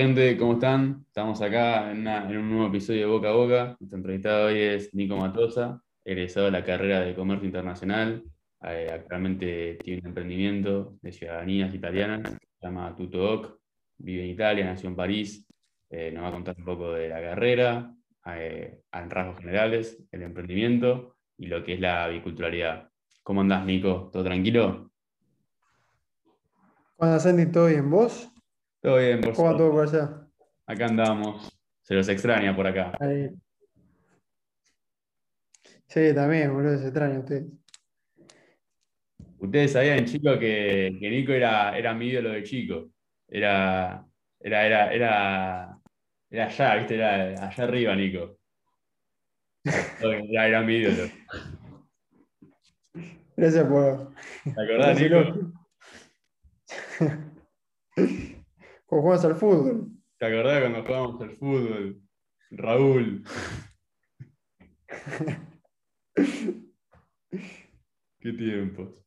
Gente, ¿cómo están? Estamos acá en, un nuevo episodio de Boca a Boca. Nuestro entrevistado hoy es Nico Matosa, egresado de la carrera de Comercio Internacional. Eh, actualmente tiene un emprendimiento de ciudadanías italianas, se llama Tutodoc. Vive en Italia, nació en París. Eh, nos va a contar un poco de la carrera, eh, en rasgos generales, el emprendimiento y lo que es la biculturalidad. ¿Cómo andás, Nico? ¿Todo tranquilo? ¿Cómo andas, Andy? ¿Todo bien? ¿Vos? Todo bien, por ¿Cómo todo por allá? Acá andamos. Se los extraña por acá. Ahí. Sí, también, boludo, se extraña a ustedes. Ustedes sabían, chicos, que, que Nico era, era mi ídolo de chico. Era, era, era, era, era allá, ¿viste? Era allá arriba, Nico. Era, era mi ídolo. Gracias por ¿Te acordás, Nico? Cuando jugamos al fútbol. ¿Te acordás cuando jugábamos al fútbol? Raúl. Qué tiempos.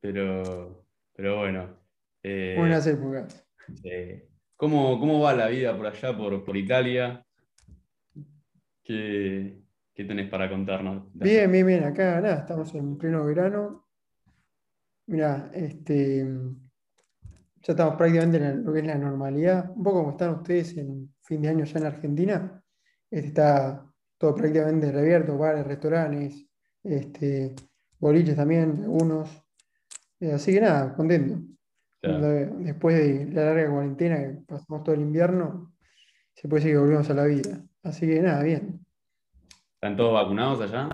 Pero, pero bueno. eh, Buenas épocas. Eh, ¿cómo, cómo va la vida por allá, por, por Italia? ¿Qué, qué tenés para contarnos? Bien, bien, bien. Acá, nada, estamos en pleno verano. Mirá, este, ya estamos prácticamente en lo que es la normalidad. Un poco como están ustedes en fin de año ya en Argentina. Este, está todo prácticamente reabierto, bares, restaurantes, este, boliches también, algunos. Eh, así que nada, contento. Claro. Después de la larga cuarentena que pasamos todo el invierno, se puede decir que volvemos a la vida. Así que nada, bien. ¿Están todos vacunados allá?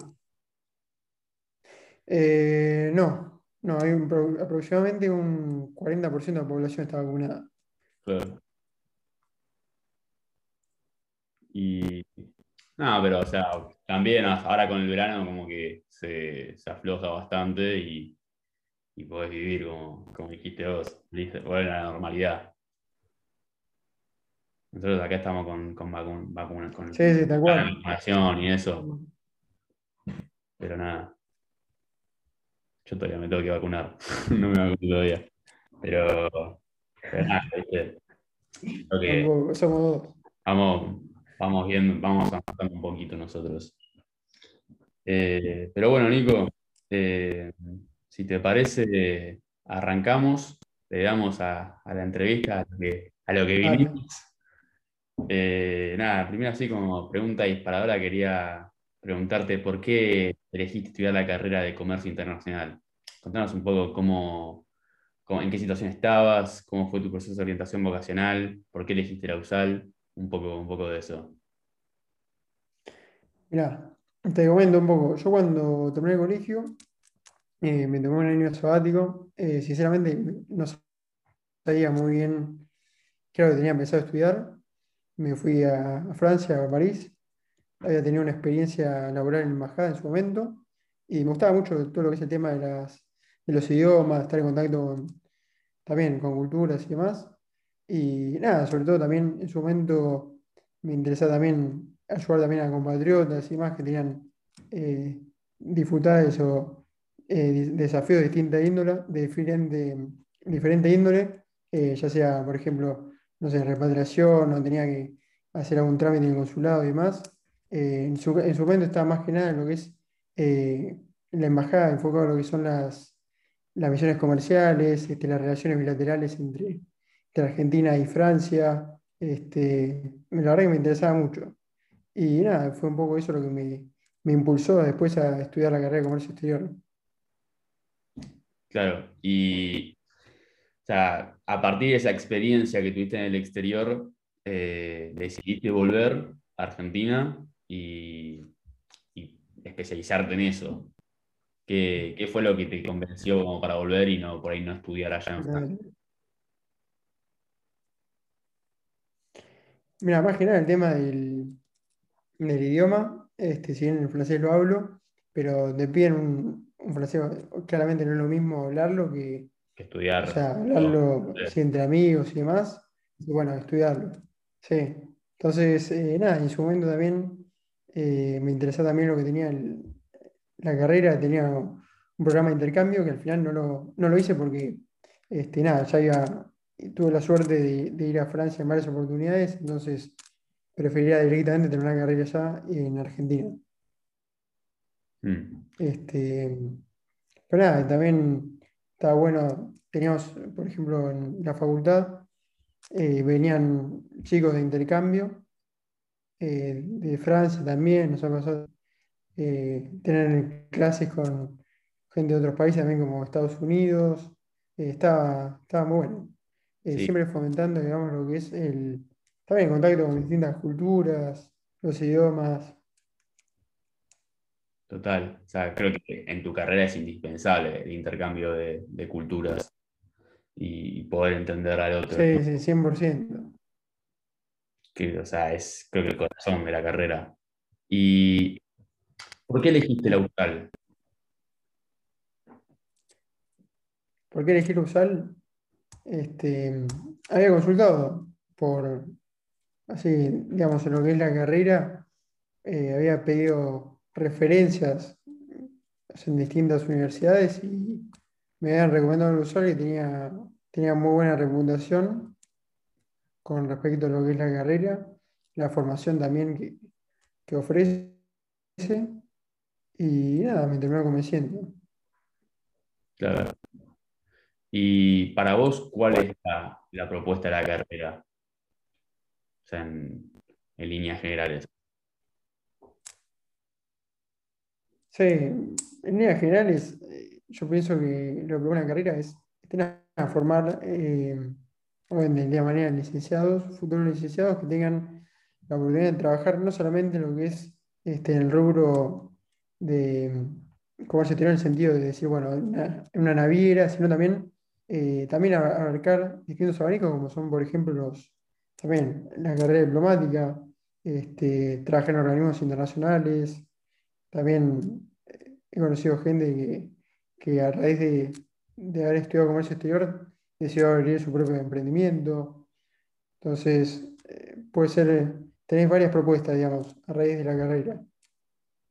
Eh, no, no, hay un aproximadamente un 40% de la población está vacunada. Claro. Y. No, pero o sea, también ahora con el verano como que se, se afloja bastante y, y podés vivir como, como dijiste vos, vuelve a la normalidad. Nosotros acá estamos con, con vacun- vacunas, con Sí, sí, la vacunación y eso, pero nada. Yo todavía me tengo que vacunar. No me vacuno todavía. Pero, pero nada, ¿viste? Creo que somos dos. vamos, vamos viendo, vamos avanzando un poquito nosotros. Eh, pero bueno, Nico, eh, si te parece, arrancamos, le damos a, a la entrevista, a lo que, a lo que Dale. vinimos. Eh, nada, primero así como pregunta disparadora, quería preguntarte por qué elegiste estudiar la carrera de comercio internacional. Contanos un poco cómo, en qué situación estabas, cómo fue tu proceso de orientación vocacional, por qué elegiste la USAL, un poco, un poco de eso. Mirá, te comento un poco. Yo cuando terminé el colegio, eh, me tomé un año sabático. Eh, sinceramente, no sabía muy bien qué era lo que tenía pensado estudiar. Me fui a, a Francia, a París. Había tenido una experiencia laboral en embajada en su momento. Y me gustaba mucho todo lo que es el tema de, las, de los idiomas, estar en contacto con, también con culturas y demás. Y nada, sobre todo también en su momento me interesaba también ayudar también a compatriotas y más que tenían eh, dificultades o eh, desafíos de distinta índole, de diferente, diferente índole, eh, ya sea, por ejemplo, no sé, repatriación o tenía que hacer algún trámite en el consulado y demás. Eh, en su, en su momento estaba más que nada en lo que es eh, la embajada, enfocado en lo que son las, las misiones comerciales, este, las relaciones bilaterales entre, entre Argentina y Francia. Este, la verdad que me interesaba mucho. Y nada, fue un poco eso lo que me, me impulsó después a estudiar la carrera de comercio exterior. Claro, y o sea, a partir de esa experiencia que tuviste en el exterior, eh, decidiste volver a Argentina y, y especializarte en eso. ¿Qué, qué fue lo que te convenció como para volver y no por ahí no estudiar allá en Francia? Mira, más que nada el tema del, del idioma, este, si bien el francés lo hablo, pero te piden un, un francés, claramente no es lo mismo hablarlo que, Que o estudiar. sea, hablarlo sí, entre amigos y demás, y bueno, estudiarlo. Sí. Entonces, eh, nada, en su momento también eh, me interesaba también lo que tenía el- la carrera, tenía un programa de intercambio que al final no lo, no lo hice porque, este, nada, ya iba tuve la suerte de, ir a Francia en varias oportunidades, entonces preferiría directamente tener una carrera allá en Argentina. Mm. Este, pero nada, también estaba bueno, teníamos, por ejemplo, en la facultad, eh, venían chicos de intercambio, eh, de Francia también, nos ha pasado eh, tener clases con gente de otros países también como Estados Unidos, estaba, estaba muy bueno. Siempre fomentando, digamos, lo que es el, estar en contacto con distintas culturas, los idiomas. Total, o sea, creo que en tu carrera es indispensable el intercambio de, culturas y poder entender al otro. Sí, sí, 100%. Que, o sea, es creo que el corazón de la carrera. ¿Y por qué elegiste la USAL? ¿Por qué elegí la USAL? Este, había consultado por, así, digamos, en lo que es la carrera, eh, había pedido referencias en distintas universidades y me habían recomendado el usuario y tenía, tenía muy buena reputación con respecto a lo que es la carrera, la formación también que, que ofrece y nada, me terminó convenciendo. Claro. Y para vos, ¿cuál es la, propuesta de la carrera? O sea, en, líneas generales. Sí, en líneas generales, eh, yo pienso que lo que una carrera es tener a formar, eh, de día manera, licenciados, futuros licenciados que tengan la oportunidad de trabajar no solamente en lo que es este, en el rubro de comercio exterior en el sentido de decir, bueno, en una naviera, sino también eh, también abarcar distintos abanicos, como son, por ejemplo, los, también la carrera diplomática, este, trabajar en organismos internacionales, también eh, he conocido gente que, a raíz de, haber estudiado comercio exterior decidió abrir su propio emprendimiento. Entonces, eh, puede ser, tenéis varias propuestas, digamos, a raíz de la carrera.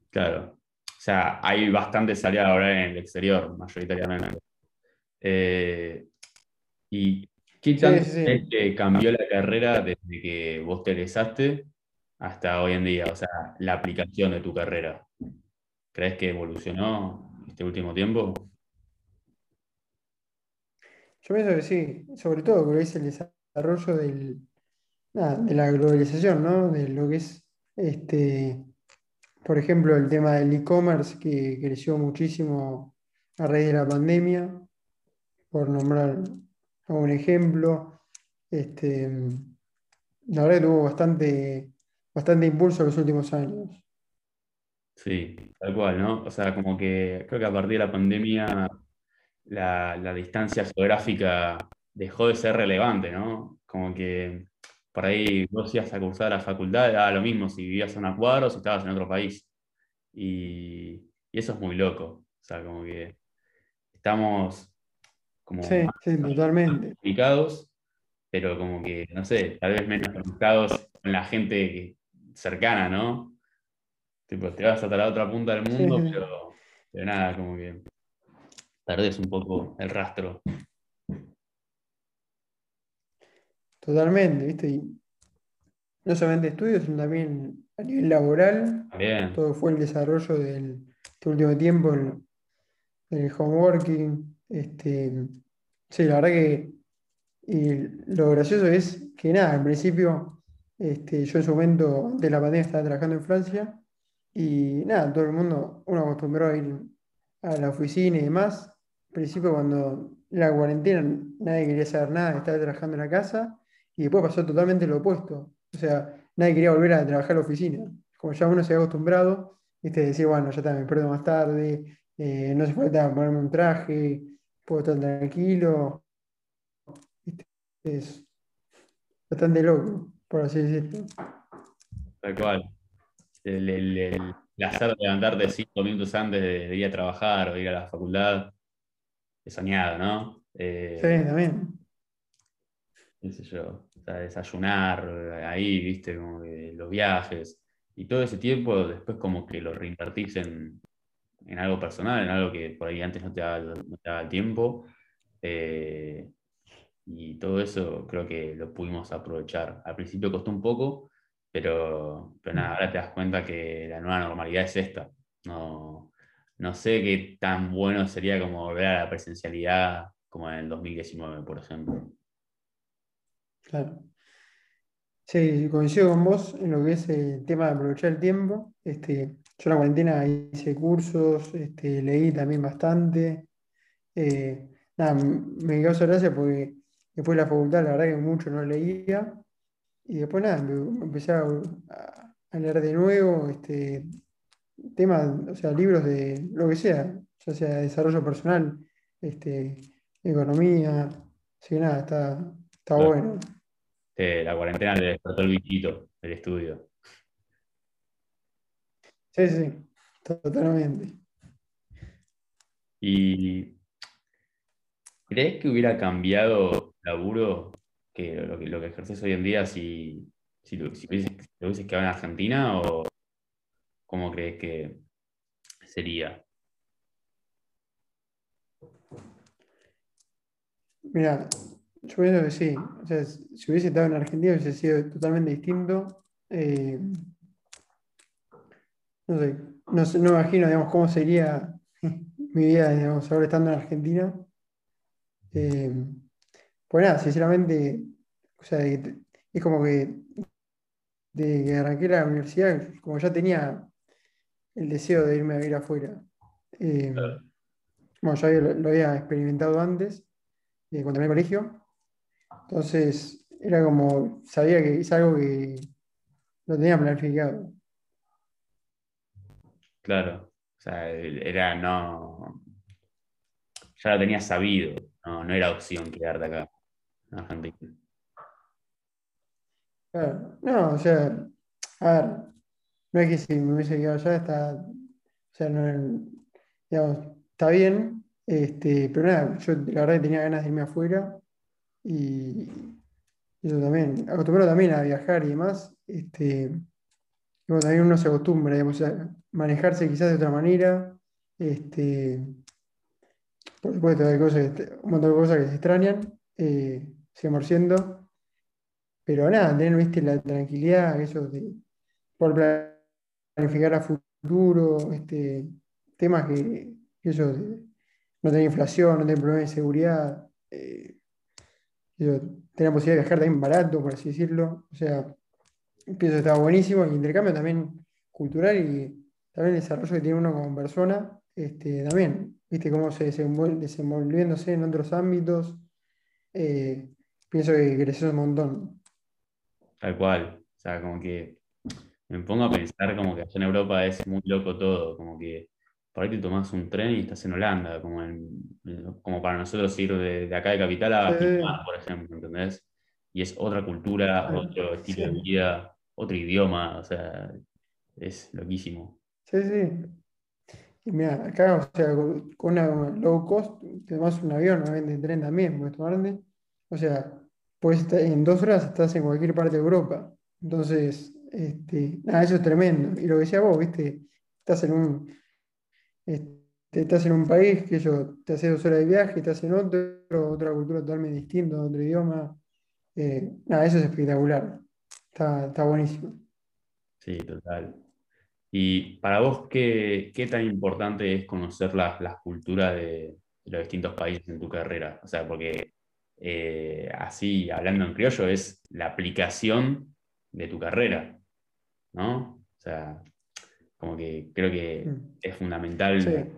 Claro. O sea, hay bastante salida ahora en el exterior, mayoritariamente. Eh, ¿Y qué tanto que cambió la carrera desde que vos te egresaste hasta hoy en día? O sea, la aplicación de tu carrera. ¿Crees que evolucionó este último tiempo? Yo pienso que sí, sobre todo porque es el desarrollo del, de la globalización, ¿no? De lo que es, este, por ejemplo, el tema del e-commerce que creció muchísimo a raíz de la pandemia por nombrar un ejemplo. Este, la verdad tuvo bastante, bastante impulso en los últimos años. Sí, tal cual, ¿no? O sea, como que creo que a partir de la pandemia la, distancia geográfica dejó de ser relevante, ¿no? Como que por ahí vos ibas a cursar la facultad, era lo mismo si vivías en una cuadra o si estabas en otro país. Y, y, eso es muy loco. O sea, como que estamos como sí, sí, totalmente. pero como que, no sé, tal vez menos conectados con la gente cercana, ¿no? Tipo, te vas hasta la otra punta del mundo, pero, pero nada, como que perdés un poco el rastro. Totalmente, ¿viste? Y no solamente estudios, sino también a nivel laboral. Todo fue el desarrollo del este último tiempo, el, el homeworking, este, sí, la verdad que lo gracioso es que nada, en principio este, yo en su momento de la pandemia estaba trabajando en Francia y nada, todo el mundo, uno acostumbró a ir a la oficina y demás. Principio cuando la cuarentena nadie quería saber nada, estaba trabajando en la casa y después pasó totalmente lo opuesto. O sea, nadie quería volver a trabajar en la oficina. Como ya uno se había acostumbrado, este, decir, bueno, ya está, me pierdo más tarde, eh, no se falta ponerme un traje, puedo estar tranquilo. Es bastante loco, por así decirlo. Tal cual. El, el, hacer de levantarte cinco minutos antes de, ir a trabajar o ir a la facultad soñado, ¿no? Eh, sí, también. Qué sé yo, desayunar ahí, viste, como los viajes. Y todo ese tiempo después como que lo reinvertís en, en algo personal, en algo que por ahí antes no te daba, el tiempo. Eh, y todo eso creo que lo pudimos aprovechar. Al principio costó un poco, pero, pero nada, ahora te das cuenta que la nueva normalidad es esta. No, no sé qué tan bueno sería como volver a la presencialidad como en el 2019, por ejemplo. Claro. Sí, coincido con vos en lo que es el tema de aprovechar el tiempo. Este, yo en la cuarentena hice cursos, este, leí también bastante. Eh, nada, me causa gracia porque después de la facultad la verdad que mucho no leía. Y después nada, empecé a, a leer de nuevo este, temas, o sea, libros de lo que sea, ya sea desarrollo personal, este, economía, así que nada, está, está bueno. la cuarentena le despertó el bichito del estudio. Sí, sí, totalmente. ¿Y crees que hubiera cambiado laburo que lo que, lo que ejerces hoy en día si, si, lo, si hubieses, quedado en Argentina o cómo crees que sería? Mira, yo pienso que sí. O sea, si hubiese estado en Argentina hubiese sido totalmente distinto. Eh, no sé, no, no imagino, digamos, cómo sería mi vida, digamos, ahora estando en Argentina. Eh, pues nada, sinceramente, o sea, es como que de que arranqué la universidad, como ya tenía el deseo de irme a vivir afuera. Eh, bueno, ya lo, había experimentado antes, eh, cuando terminé el colegio. Entonces, era como, sabía que es algo que lo tenía planificado. Claro, o sea, era no. Ya lo tenía sabido, no, no era opción quedarte acá en Argentina. Claro, no, o sea, a ver, no es que si me hubiese quedado allá, está, o sea, no, digamos, está bien, este, pero nada, yo la verdad que tenía ganas de irme afuera y, eso también, acostumbrado también a viajar y demás, este, bueno, también uno se acostumbra, a manejarse quizás de otra manera, este, por supuesto hay cosas, un montón de cosas que se extrañan, eh, 100%, pero nada, tener, viste, la tranquilidad, eso de por planificar a futuro, este, temas que, eso no tener inflación, no tener problemas de seguridad, eh, tener la posibilidad de viajar también barato, por así decirlo. O sea, pienso que estaba buenísimo. Y intercambio también cultural y también el desarrollo que tiene uno como persona, este, también, viste cómo se desenvuelve, desenvolviéndose en otros ámbitos. Eh, pienso que creció un montón. Tal cual. O sea, como que me pongo a pensar como que allá en Europa es muy loco todo, como que por ahí te tomas un tren y estás en Holanda, como, como para nosotros ir de, acá de Capital a por ejemplo, ¿entendés? Y es otra cultura, otro estilo de vida, otro idioma, o sea, es loquísimo. Sí, sí. Y mira, acá, o sea, con una low cost, te tomas un avión, obviamente en tren también, puedes tomarte. O sea, pues en dos horas estás en cualquier parte de Europa. Entonces, este, nada, eso es tremendo. Y lo que decía vos, viste, estás en un, este, estás en un país que yo te hace dos horas de viaje, estás en otro, otra cultura totalmente distinta, otro idioma. Eh, nada, eso es espectacular. Está, buenísimo. Sí, total. Y para vos, ¿qué, tan importante es conocer las, las culturas de los distintos países en tu carrera? O sea, porque eh, así hablando en criollo, es la aplicación de tu carrera, ¿no? O sea, como que creo que mm. es fundamental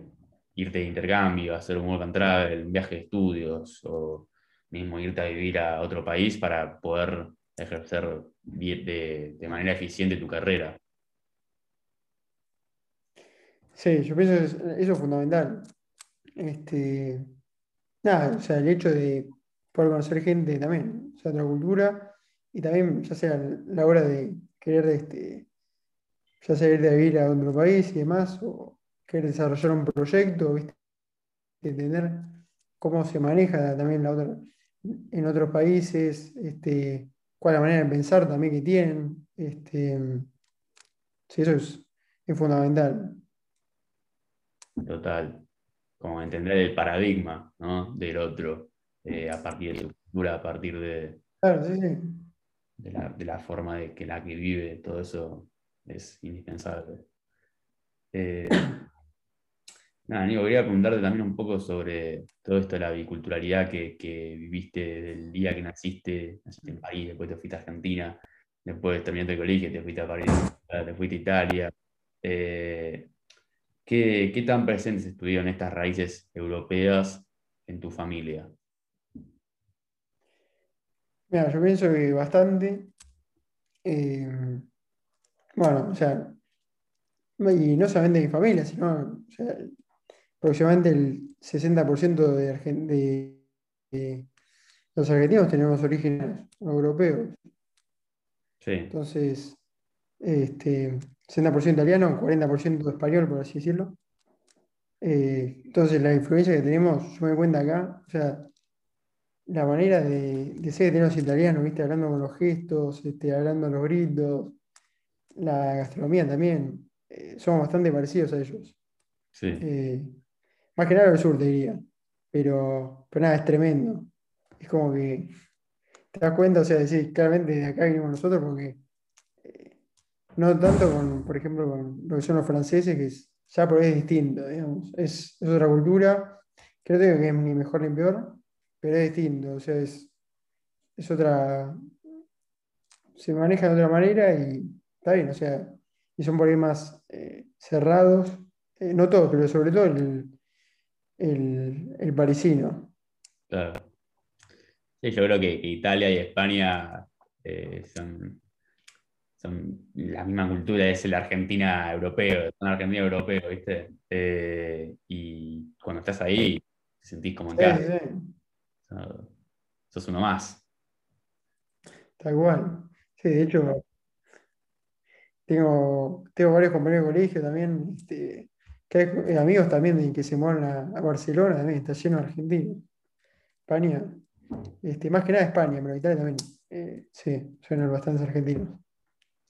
irte de intercambio, hacer un work and travel, un viaje de estudios, o mismo irte a vivir a otro país para poder ejercer de, de manera eficiente tu carrera. Sí, yo pienso que eso es fundamental. Este, nada, o sea, el hecho de poder conocer gente también, o sea, otra cultura, y también, ya sea la hora de querer, este, ya sea ir de vivir a otro país y demás, o querer desarrollar un proyecto, ¿viste? entender cómo se maneja también la otra, en otros países, este, cuál es la manera de pensar también que tienen. Este, sí, eso es, es fundamental. Total. Como entender el paradigma ¿no? del otro. Eh, a partir de su cultura a partir de, Claro, sí, sí. De la, forma de que la que vive, todo eso es indispensable. Eh, nada, Nico, quería preguntarte también un poco sobre todo esto de la biculturalidad que, que viviste del día que naciste, naciste en París, después te fuiste a Argentina, después terminaste el colegio, te fuiste a París, te fuiste a Italia. Eh, ¿qué, qué tan presentes estuvieron estas raíces europeas en tu familia? Mira, yo pienso que bastante. eh, bueno, o sea, y no solamente mi familia, sino, o sea, aproximadamente el 60% de, Argen- de- de los argentinos tenemos orígenes europeos. Sí, Entonces, este, 60% italiano, 40% español, por así decirlo. Eh, entonces, la influencia que tenemos, yo me doy cuenta acá, o sea, la manera de, de ser que los italianos, ¿viste? Hablando con los gestos, este, hablando los gritos, la gastronomía también, eh, somos bastante parecidos a ellos. sí, Eh, más que nada el sur, te diría. Pero, pero nada, es tremendo. Es como que te das cuenta, o sea, decir, claramente de acá venimos nosotros porque eh, no tanto con, por ejemplo, con lo que son los franceses, que es, ya por ahí es distinto, digamos. Es, es otra cultura, digo que es ni mejor ni peor, pero es distinto, o sea, es, es otra, se maneja de otra manera y está bien, o sea, y son por ahí más eh, cerrados, eh, no todos, pero sobre todo el, el, el parisino. claro. Sí, yo creo que, que Italia y España eh, son, son la misma cultura, es el Argentina europeo, son Argentina europeo, ¿viste? Y cuando estás ahí, te sentís como en Sí, casa, sí. Sos uno más. tal cual. Sí, de hecho, tengo, tengo varios compañeros de colegio también, este, que hay amigos también de que se mueven a, a Barcelona, también está lleno de argentinos. España, este, más que nada España, pero Italia también. eh, sí, suenan bastantes argentinos.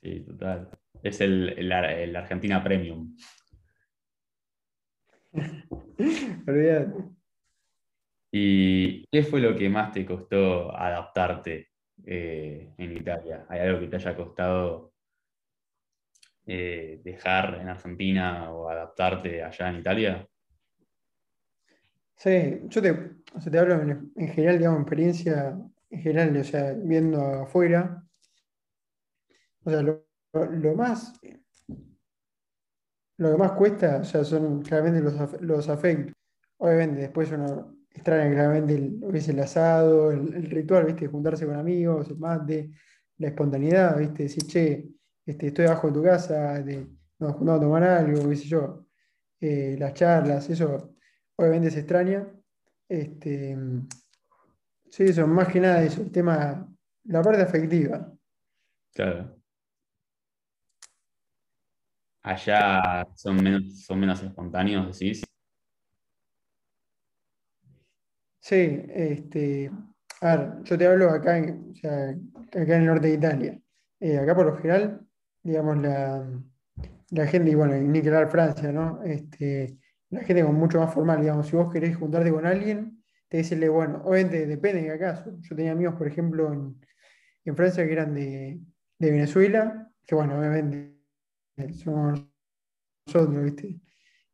Sí, total. Es el, el el Argentina Premium. Olvídate. ¿Y qué fue lo que más te costó adaptarte eh, en Italia? ¿Hay algo que te haya costado eh, dejar en Argentina o adaptarte allá en Italia? Sí, yo te, o te hablo en, en general, digamos, experiencia en general, o sea, viendo afuera. O sea, lo, lo más, lo que más cuesta, o sea, son claramente los, los afectos. Obviamente, después uno extraña claramente el- es el asado, el, el ritual, ¿viste? Juntarse con amigos, el mate, la espontaneidad, ¿viste? Decir, che, este, estoy abajo de tu casa, de, nos juntamos a tomar algo, qué sé yo. Eh, las charlas, eso obviamente se extraña. Este, sí, eso, más que nada eso, el tema, la parte afectiva. Claro. Allá son menos, son menos espontáneos, decís. Sí, este, a ver, yo te hablo acá en, o sea, acá en el norte de Italia. Eh, acá por lo general, digamos, la, la gente, y bueno, ni que hablar Francia, ¿no? Este, la gente con mucho más formal, digamos, si vos querés juntarte con alguien, te decirle, bueno, obviamente depende de qué caso. Yo tenía amigos, por ejemplo, en, en Francia que eran de, de Venezuela, que bueno, obviamente somos nosotros, ¿viste?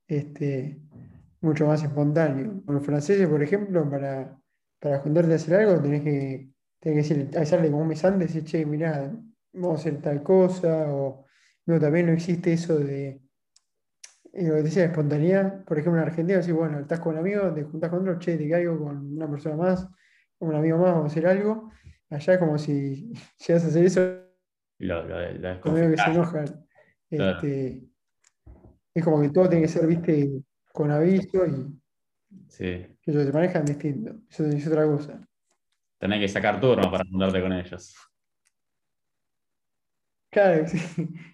Este, mucho más espontáneo. Con los franceses, por ejemplo, para, para juntarte a hacer algo, tenés que, tenés que decirle, avisarle como un mes antes, decir, che, mirá, vamos a hacer tal cosa, o no, también no existe eso de, eh, lo que te decía, de espontaneidad. Por ejemplo, en Argentina, decís, bueno, estás con amigos, te juntás con otro, che, te caigo con una persona más, con un amigo más, vamos a hacer algo. Allá es como si llegas a hacer eso, Lo, lo, que se enojan. Claro. Este, es como que todo tiene que ser, viste, con aviso y Sí. que ellos se manejan distinto. Eso es otra cosa. Tenés que sacar turno para juntarte con ellos. Claro, sí,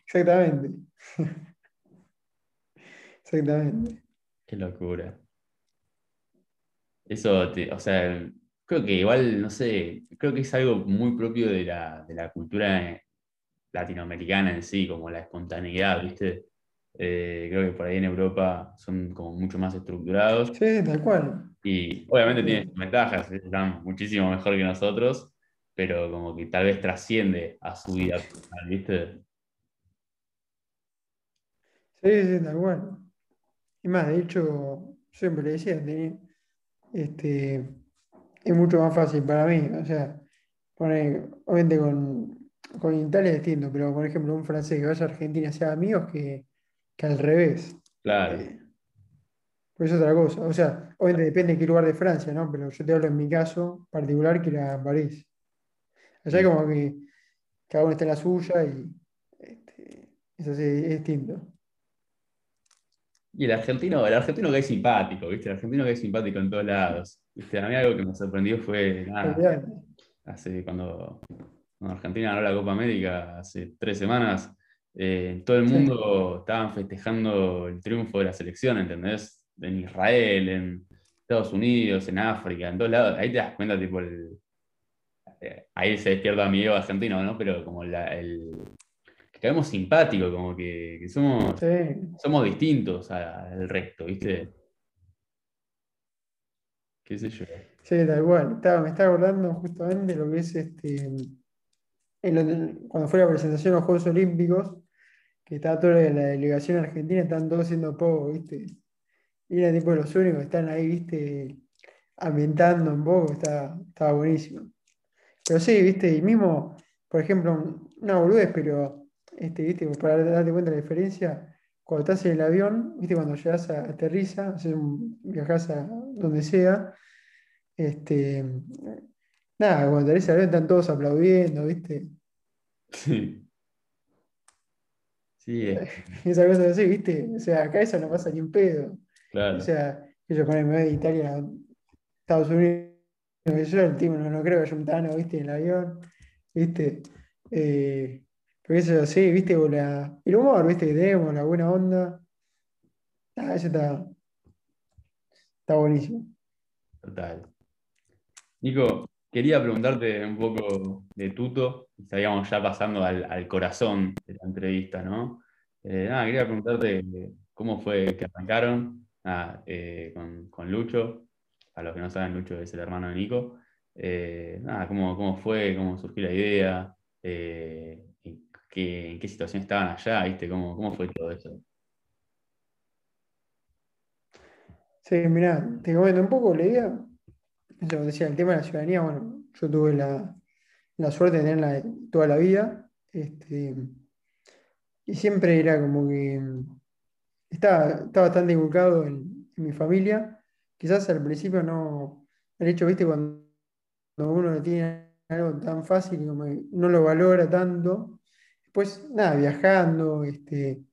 exactamente. Exactamente. Qué locura. Eso, te- o sea, creo que igual, no sé, creo que es algo muy propio de la, de la cultura latinoamericana en sí, como la espontaneidad, ¿viste? Eh, creo que por ahí en Europa son como mucho más estructurados. Sí, tal cual. Y obviamente tiene sus ventajas, están muchísimo mejor que nosotros, pero como que tal vez trasciende a su vida personal, ¿viste? Sí, sí, tal cual. Y más, de hecho, siempre le decía, este, es mucho más fácil para mí. O sea, obviamente con, con Italia es distinto, pero por ejemplo, un francés que vaya a Argentina sea amigos que, que al revés. Claro. Eh, pues es otra cosa. O sea, obviamente depende de qué lugar de Francia, ¿no? Pero yo te hablo en mi caso particular, que era París. Allá como que cada uno está en la suya y este, es así, es distinto. Y el argentino, el argentino que es simpático, ¿viste? El argentino que es simpático en todos lados. ¿Viste? A mí algo que me sorprendió fue nada, hace cuando, cuando, Argentina ganó la Copa América, hace tres semanas, eh, todo el mundo estaban festejando el triunfo de la selección, ¿entendés? en Israel, en Estados Unidos, en África, en todos lados. Ahí te das cuenta, tipo, el, eh, ahí se despierta mi ego argentino, ¿no? Pero como la, el, que caemos simpático, como que, somos, somos distintos al resto, ¿viste? ¿Qué sé yo? Sí, tal cual. me estaba acordando justamente de lo que es este. cuando fue la presentación de los Juegos Olímpicos, que estaba toda la delegación argentina, estaban todos haciendo poco, ¿viste? Y era tipo los únicos que están ahí, viste, ambientando un poco, estaba, estaba buenísimo. Pero sí, viste, y mismo, por ejemplo, una boludez, pero, este, viste, para darte cuenta de la diferencia, cuando estás en el avión, viste, cuando llegas a aterriza, viajas a donde sea, este, nada, cuando aterriza el avión están todos aplaudiendo, viste. Sí. Sí, Esa cosa así, viste, o sea, acá eso no pasa ni un pedo. Claro. O sea, que yo con me de Italia a Estados Unidos, yo el tipo no, creo que haya un Tano, viste, en el avión, viste. Eh, pero eso sí, viste, el humor, viste, que tenemos, la buena onda. Ah, eso está, está buenísimo. Total. Nico, quería preguntarte un poco de Tuto, estaríamos ya pasando al, corazón de la entrevista, ¿no? Eh, nada, quería preguntarte cómo fue que arrancaron, eh, con, Lucho. A los que no saben, Lucho es el hermano de Nico. Eh, cómo, fue, cómo surgió la idea, eh, en, qué, situación estaban allá, ¿viste? ¿Cómo, cómo fue todo eso? Sí, mira, te comento un poco la idea. Yo decía, el tema de la ciudadanía, bueno, yo tuve la, suerte de tenerla toda la vida. Este, y siempre era como que está, bastante inculcado en, mi familia. Quizás al principio no, el hecho, viste, cuando uno no tiene algo tan fácil, como no lo valora tanto. Después, nada, viajando, este,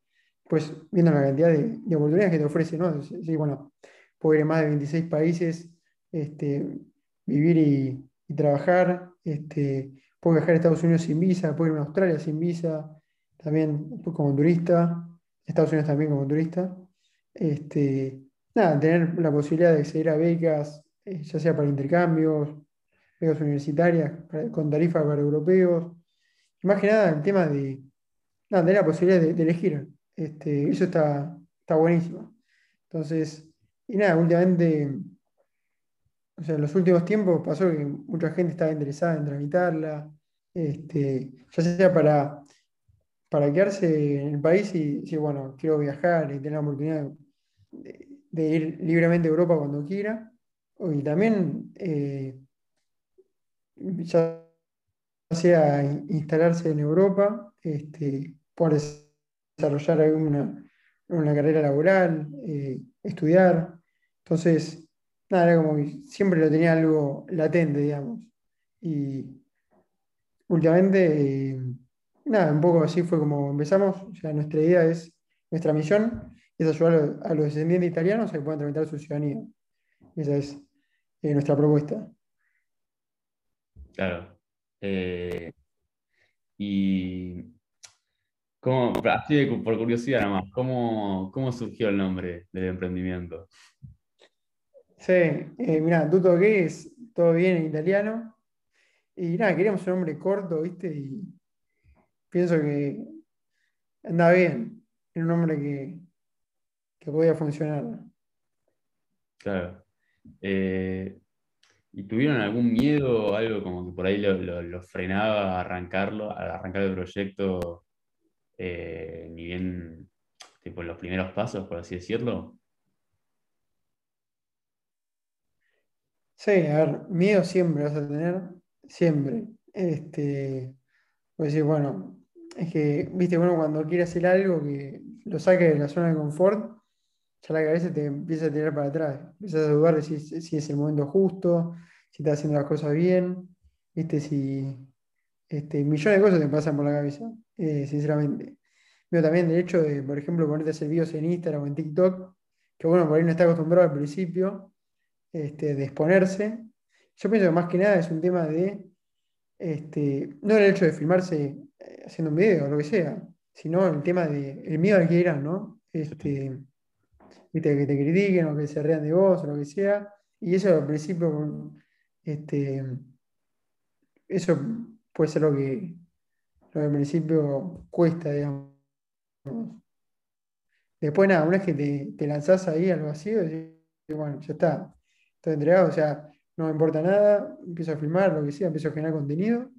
pues viendo la cantidad de, oportunidades que te ofrece, ¿no? Sí, bueno, puedo ir a más de 26 países, este, vivir y, trabajar, este, puedo viajar a Estados Unidos sin visa, puedo ir a Australia sin visa, también como turista. Estados Unidos también como turista. Este, nada, tener la posibilidad de acceder a becas, eh, ya sea para intercambios, becas universitarias, con tarifa para europeos. Más que nada el tema de tener la posibilidad de, elegir. Este, eso está, está buenísimo. Entonces, y nada, últimamente, o sea, en los últimos tiempos pasó que mucha gente estaba interesada en tramitarla, este, ya sea para para quedarse en el país y si bueno, quiero viajar y tener la oportunidad de, ir libremente a Europa cuando quiera. Y también, eh, ya sea instalarse en Europa, este, poder desarrollar alguna una carrera laboral, eh, estudiar. Entonces, nada, como siempre lo tenía algo latente, digamos. Y últimamente... Eh, nada, un poco así fue como empezamos. O sea, nuestra idea es, nuestra misión es ayudar a los descendientes italianos a que puedan tramitar su ciudadanía. Esa es eh, nuestra propuesta. Claro. Eh, y ¿cómo, así por curiosidad nomás, ¿cómo, ¿cómo, surgió el nombre del emprendimiento? Sí, eh, mira, Tutto que es todo bien en italiano. Y nada, queríamos un nombre corto, ¿viste? Y pienso que anda bien, era un hombre que, que podía funcionar. Claro. Eh, ¿Y tuvieron algún miedo o algo como que por ahí lo, frenaba a arrancarlo, a arrancar el proyecto, eh, ni bien tipo los primeros pasos, por así decirlo? Sí, a ver, miedo siempre vas a tener, siempre. Este, pues decir, bueno, es que, viste, bueno, cuando quieres hacer algo que lo saque de la zona de confort, ya la cabeza te empieza a tirar para atrás. Empiezas a dudar de si, si es el momento justo, si estás haciendo las cosas bien, viste, si este, millones de cosas te pasan por la cabeza, eh, sinceramente. Pero también el hecho de, por ejemplo, ponerte a hacer videos en Instagram o en TikTok, que bueno, por ahí no está acostumbrado al principio, este, de exponerse. Yo pienso que más que nada es un tema de, este, no el hecho de filmarse eh, haciendo un video o lo que sea, sino el tema de el miedo al que irán, ¿no? Este, viste, que te critiquen o que se rean de vos o lo que sea. Y eso al principio, este, eso puede ser lo que, lo que al principio cuesta, digamos. Después nada, una vez que te, te lanzás ahí al vacío, bueno, ya está, estoy entregado, o sea, no me importa nada, empiezo a filmar, lo que sea, empiezo a generar contenido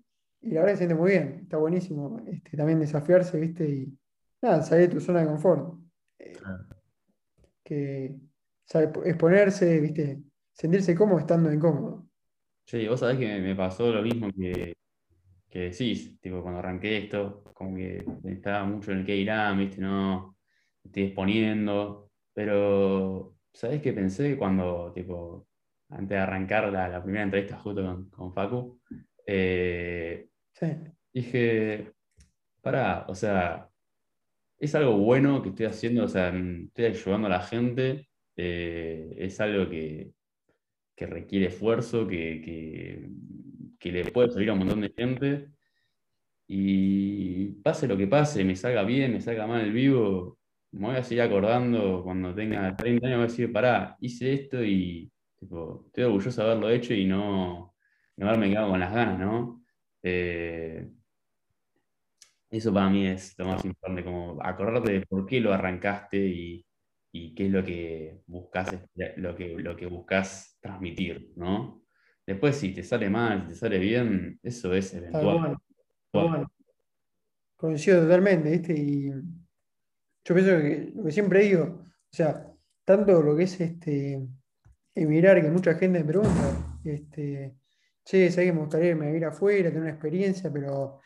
y la verdad se siente muy bien, está buenísimo este, también desafiarse, ¿viste? Y nada, salir de tu zona de confort. Eh, que exponerse, ¿viste? Sentirse cómodo estando incómodo. Sí, vos sabés que me, pasó lo mismo que, que, decís, tipo, cuando arranqué esto, como que estaba mucho en el que irán, ¿viste? No, estoy exponiendo, pero ¿sabés qué pensé cuando, tipo, antes de arrancar la, primera entrevista justo con, con Facu? Eh, dije, pará, o sea, es algo bueno que estoy haciendo, o sea, estoy ayudando a la gente, eh, es algo que, requiere esfuerzo, que, le puede servir a un montón de gente. Y pase lo que pase, me salga bien, me salga mal el vivo, me voy a seguir acordando cuando tenga 30 años, voy a decir, pará, hice esto y estoy orgulloso de haberlo hecho y no, no haberme quedado con las ganas, ¿no? Eh, eso para mí es lo más importante, como acordarte de por qué lo arrancaste y, qué es lo que buscas, lo que, lo que buscas transmitir, ¿no? Después, si te sale mal, si te sale bien, eso es eventual. Coincido totalmente, ¿viste? Y yo pienso que lo que siempre digo, o sea, tanto lo que es este mirar que mucha gente me pregunta, este, che, sé que me gustaría irme a vivir afuera, tener una experiencia, pero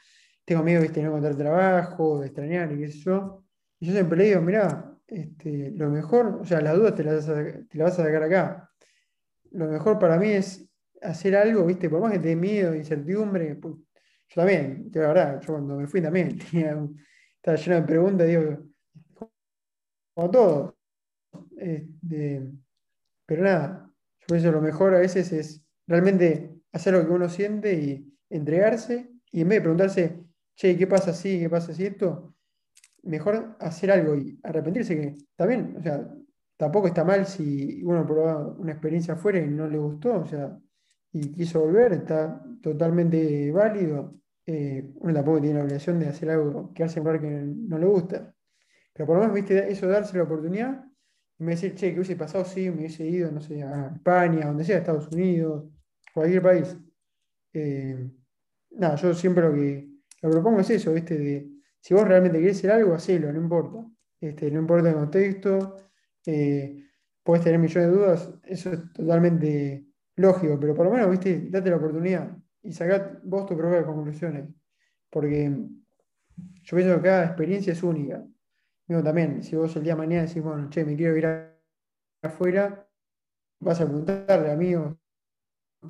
tengo miedo de no encontrar trabajo, de extrañar y qué sé yo. Y yo siempre le digo, mirá, este, lo mejor, o sea, las dudas te las, te las vas a sacar acá. Lo mejor para mí es hacer algo, ¿viste? Por más que te miedo, incertidumbre, pues, yo también, de verdad, yo cuando me fui también estaba lleno de preguntas, digo, como todo. Este, pero nada, yo pienso lo mejor a veces es realmente hacer lo que uno siente y entregarse, y en vez de preguntarse, che, ¿qué pasa así? ¿Qué pasa así esto? Mejor hacer algo y arrepentirse que también, o sea, tampoco está mal si uno probó una experiencia afuera y no le gustó, o sea, y quiso volver, está totalmente válido. Eh, uno tampoco tiene la obligación de hacer algo, quedarse en lugar que no le gusta. Pero por lo menos, viste, eso darse la oportunidad y me decir, che, que hubiese pasado, sí, me hubiese ido, no sé, a España, donde sea, a Estados Unidos, cualquier país. Eh, nada, yo siempre lo que lo propongo es eso, ¿viste? De, si vos realmente querés hacer algo, hacelo, no importa. Este, no importa el contexto, eh, podés tener millones de dudas, eso es totalmente lógico, pero por lo menos, ¿viste? Date la oportunidad y sacad vos tus propias conclusiones. Porque yo pienso que cada experiencia es única. También, si vos el día de mañana decís, bueno, che, me quiero ir afuera, vas a preguntarle a amigos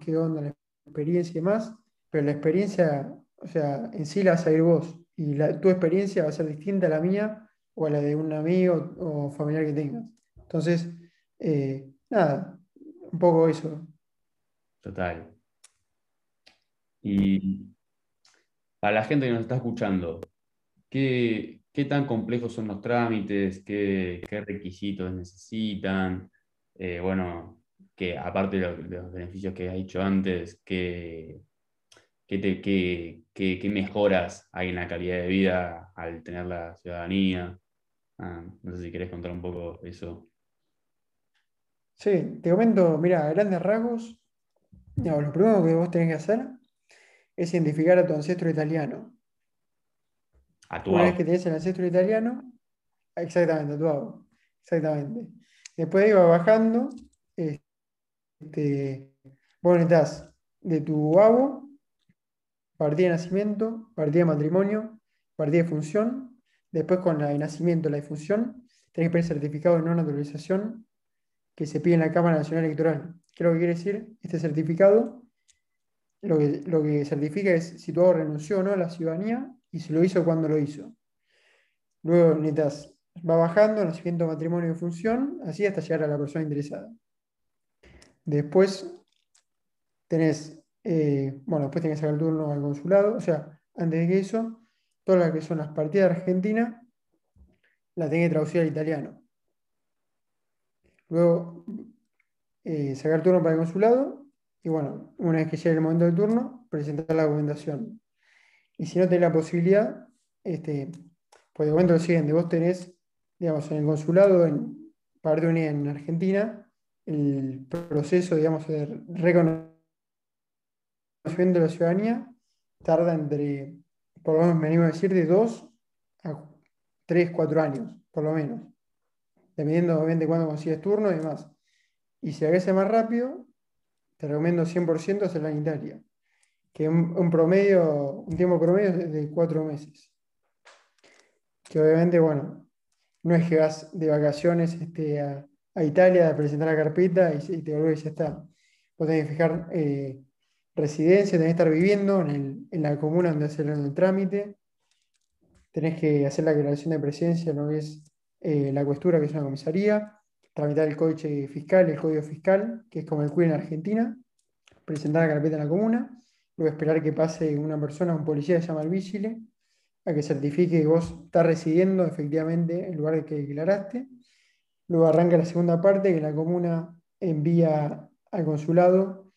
qué onda la experiencia y demás, pero la experiencia o sea, en sí la vas a ir vos y tu experiencia va a ser distinta a la mía o a la de un amigo o familiar que tengas. Entonces, eh, nada, un poco eso. Total. Y para la gente que nos está escuchando, ¿qué, tan complejos son los trámites? ¿Qué, requisitos necesitan? Eh, bueno, que aparte de los, beneficios que has dicho antes, ¿qué, ¿Qué, mejoras hay en la calidad de vida al tener la ciudadanía? Ah, no sé si querés contar un poco eso. Sí, te comento, mira, grandes rasgos, lo primero que vos tenés que hacer es identificar a tu ancestro italiano. Una vez abo. que tenés el ancestro italiano, exactamente, a tu abuelo, exactamente. Después iba bajando, este, vos necesitas de tu abuelo, partida de nacimiento, partida de matrimonio, partida de función, después con la de nacimiento, la de función, tenés que pedir certificado de no naturalización que se pide en la Cámara Nacional Electoral. ¿Qué es lo que quiere decir? Este certificado lo que, lo que certifica es si tu abuelo renunció o no a la ciudadanía y si lo hizo, cuándo lo hizo. Luego necesitas, va bajando, nacimiento, matrimonio y función, así hasta llegar a la persona interesada. Después tenés, eh, bueno, después tenés que sacar el turno al consulado, o sea, antes de que eso, todas las que son las partidas de Argentina, las tenés que traducir al italiano. Luego, eh, sacar turno para el consulado, y bueno, una vez que llegue el momento del turno, presentar la documentación. Y si no tenés la posibilidad, este, pues de momento lo siguiente, vos tenés, digamos, en el consulado, en parte unida en Argentina, el proceso, digamos, de reconocimiento de la ciudadanía tarda entre, por lo menos me animo a decir, de dos a tres, cuatro años, por lo menos. Dependiendo obviamente de cuándo consigues turno y demás. Y si haces más rápido, te recomiendo 100% hacerla en Italia, que un, promedio, un tiempo promedio es de cuatro meses. Que obviamente, bueno, no es que vas de vacaciones este, a, a Italia a presentar la carpeta y, te volvés y ya está. Vos tenés que fijar eh, residencia, tenés que estar viviendo en, el- en la comuna donde hacer el trámite, tenés que hacer la declaración de presencia, que es eh, la cuestura, que es una comisaría, tramitar el códice fiscal, el código fiscal, que es como el CUI en Argentina, presentar la carpeta en la comuna, luego esperar que pase una persona, un policía que llama el vigile, a que certifique que vos estás residiendo efectivamente en el lugar que declaraste. Luego arranca la segunda parte, que la comuna envía al consulado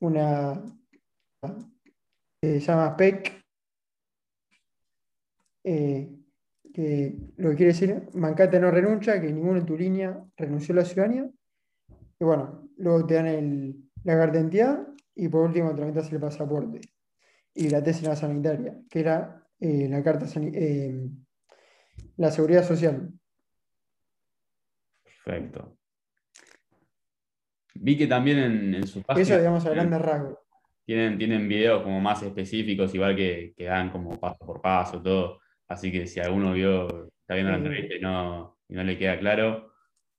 una que se llama PEC, eh, que lo que quiere decir, mancate no renuncia, que ninguno en tu línea renunció a la ciudadanía. Y bueno, luego te dan el- la carta de identidad y por último tramitas el pasaporte y la tesis sanitaria, que era eh, la carta eh, la seguridad social. Perfecto. Vi que también en, en su página Eso, digamos, a grandes rasgos. tienen, tienen videos como más específicos, igual que, que dan como paso por paso, todo. Así que si alguno vio, está viendo la entrevista y no, y no le queda claro,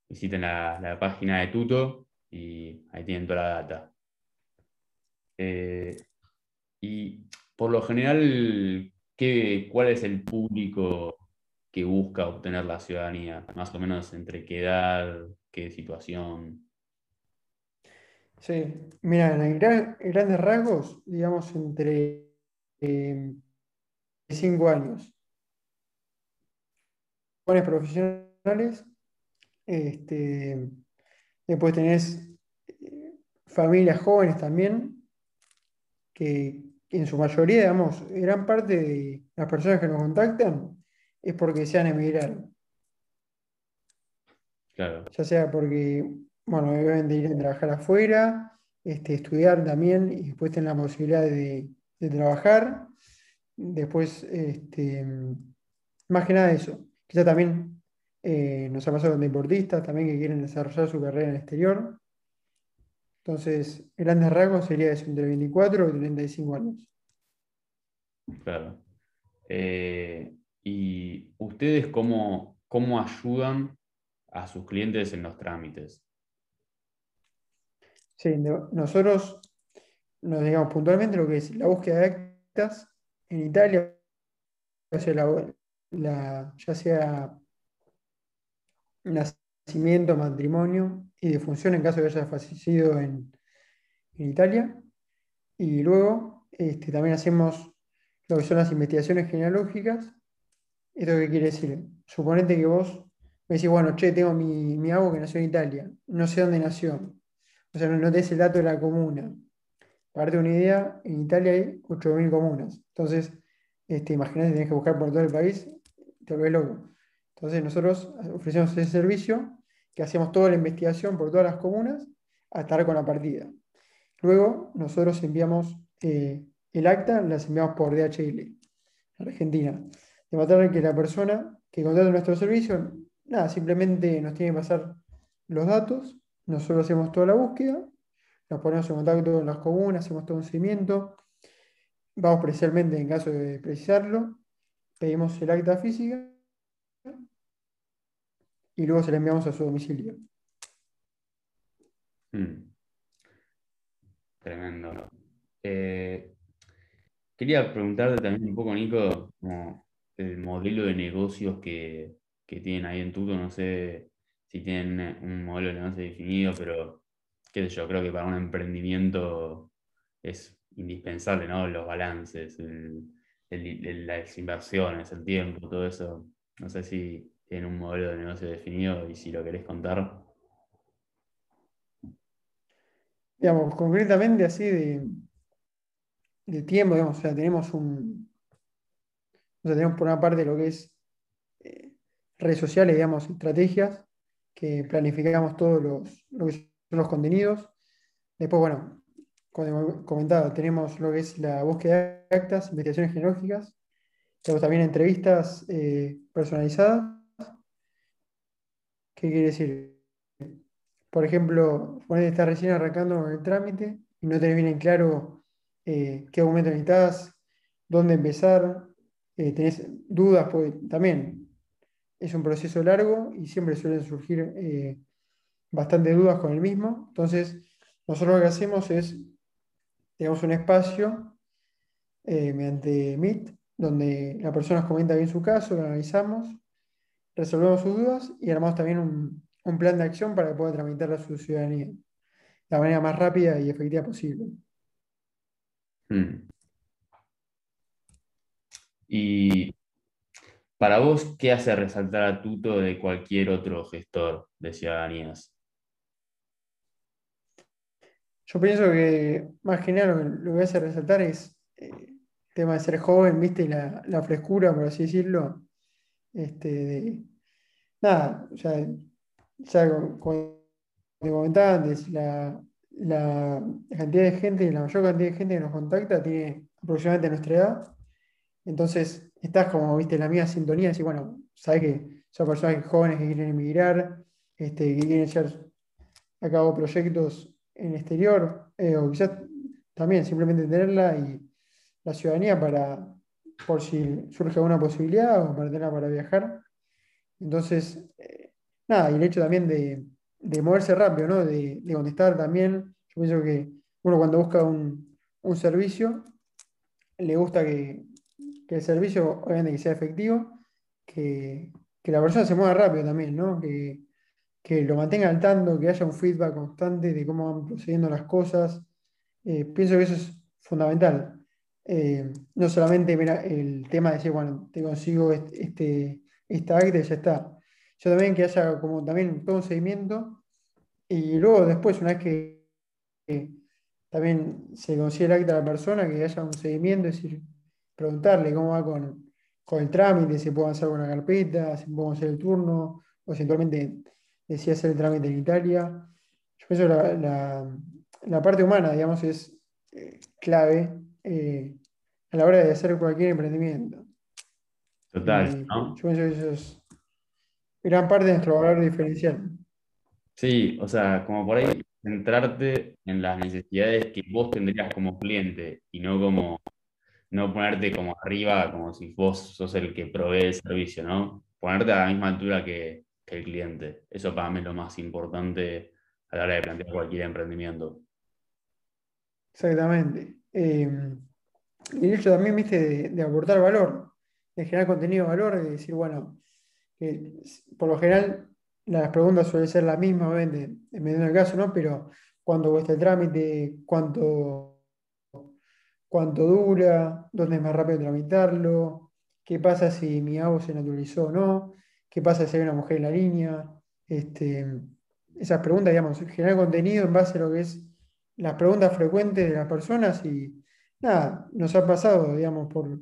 visiten la, la página de Tuto y ahí tienen toda la data. Eh, y por lo general, ¿qué, cuál es el público que busca obtener la ciudadanía? Más o menos entre qué edad, qué situación. Sí, mira, en gran- en grandes rasgos, digamos, entre 5 años. Jóvenes profesionales, este, después tenés eh, familias jóvenes también, que, en su mayoría, digamos, gran parte de las personas que nos contactan es porque desean emigrar. Claro, ya sea porque, bueno, obviamente ir a trabajar afuera, este, estudiar también y después tener la posibilidad de, de trabajar. Después, este, más que nada eso. Quizá también eh, nos ha pasado con deportistas también que quieren desarrollar su carrera en el exterior. Entonces, grandes rasgos sería eso, entre 24 y 35 años. claro. Eh, ¿y ustedes cómo, cómo ayudan a sus clientes en los trámites? Sí, no- nosotros nos digamos puntualmente lo que es la búsqueda de actas en Italia, o sea, la- la- ya sea nacimiento, matrimonio y defunción en caso de que haya fallecido en, en Italia. Y luego este, también hacemos lo que son las investigaciones genealógicas. ¿Esto qué quiere decir? Suponete que vos me decís, bueno, che, tengo mi, mi abuelo que nació en Italia, no sé dónde nació. O sea, no, no tenés el dato de la comuna. Para darte una idea, en Italia hay 8.000 comunas. Entonces, este, imagínate, tenés que buscar por todo el país, te volvés loco. Entonces, nosotros ofrecemos ese servicio que hacemos toda la investigación por todas las comunas hasta dar con la partida. Luego nosotros enviamos eh, el acta, las enviamos por DHL, Argentina. De manera que la persona que contrata nuestro servicio, nada, simplemente nos tiene que pasar los datos, nosotros hacemos toda la búsqueda, nos ponemos en contacto con las comunas, hacemos todo un seguimiento, vamos precisamente en caso de precisarlo, pedimos el acta física y luego se la enviamos a su domicilio. Hmm. Tremendo. Eh, quería preguntarte también un poco, Nico, como el modelo de negocios que, tienen ahí en Tuto, no sé si tienen un modelo de negocio definido, pero qué sé yo, creo que para un emprendimiento es indispensable, ¿no? Los balances, las inversiones, el tiempo, todo eso. No sé si tienen un modelo de negocio definido y si lo querés contar. Digamos, concretamente así de, de tiempo, digamos, o sea, tenemos un. Tenemos por una parte lo que es eh, redes sociales, digamos, estrategias, que planificamos todos los, lo que son los contenidos. Después, bueno, como comentaba, tenemos lo que es la búsqueda de actas, investigaciones genealógicas, tenemos también entrevistas eh, personalizadas. ¿Qué quiere decir? Por ejemplo, ponete está recién arrancando el trámite y no tenés bien en claro eh, qué documento necesitas, dónde empezar, eh, tenés dudas, pues también es un proceso largo y siempre suelen surgir bastantes dudas con el mismo. Entonces, nosotros lo que hacemos es tenemos un espacio eh, mediante Meet, donde la persona comenta bien su caso, lo analizamos, resolvemos sus dudas y armamos también un, plan de acción para que pueda tramitar a su ciudadanía de la manera más rápida y efectiva posible. Hmm. Y para vos, ¿qué hace resaltar a Tuto de cualquier otro gestor de ciudadanías? Yo pienso que más que nada lo, que hacer resaltar es eh, el tema de ser joven, ¿viste? la, la frescura, por así decirlo. Este, de, nada, sea, ya como, comentaba antes, la, la, cantidad de gente, la mayor cantidad de gente que nos contacta tiene aproximadamente nuestra edad. Entonces, estás como, viste, en la misma sintonía, así, bueno, sabes que son personas jóvenes que quieren emigrar, este, que quieren llevar a cabo proyectos en exterior, eh, o quizás también simplemente tenerla y la ciudadanía para, por si surge alguna posibilidad o para para viajar. Entonces, eh, nada, y el hecho también de, moverse rápido, ¿no? De, contestar también. Yo pienso que uno cuando busca un, servicio, le gusta que, el servicio, obviamente, que sea efectivo, que, que, la persona se mueva rápido también, ¿no? Que, que lo mantenga al tanto, que haya un feedback constante de cómo van procediendo las cosas. Eh, pienso que eso es fundamental. Eh, no solamente mira, el tema de decir, bueno, te consigo este, esta acta y ya está. Yo también que haya como también todo un seguimiento y luego después, una vez que, también se consigue el acta a la persona, que haya un seguimiento, es decir, preguntarle cómo va con, con el trámite, si puedo avanzar con la carpeta, si puedo hacer el turno, o eventualmente decía hacer el trámite en Italia. Yo pienso que la, parte humana, digamos, es eh, clave eh, a la hora de hacer cualquier emprendimiento. Total, ¿no? Yo pienso que eso es gran parte de nuestro valor diferencial. Sí, o sea, como por ahí centrarte en las necesidades que vos tendrías como cliente y no como no ponerte como arriba, como si vos sos el que provee el servicio, ¿no? Ponerte a la misma altura que, que el cliente. Eso para mí es lo más importante a la hora de plantear cualquier emprendimiento. Exactamente. Eh, y el hecho también, viste, de, aportar valor, de generar contenido de valor, de decir, bueno, que por lo general las preguntas suelen ser las mismas, obviamente, en medio del caso, ¿no? Pero cuánto cuesta el trámite, cuánto, cuánto dura, dónde es más rápido tramitarlo, qué pasa si mi agua se naturalizó o no qué pasa si hay una mujer en la línea, este, esas preguntas, digamos, generar contenido en base a lo que es las preguntas frecuentes de las personas y nada, nos ha pasado, digamos, por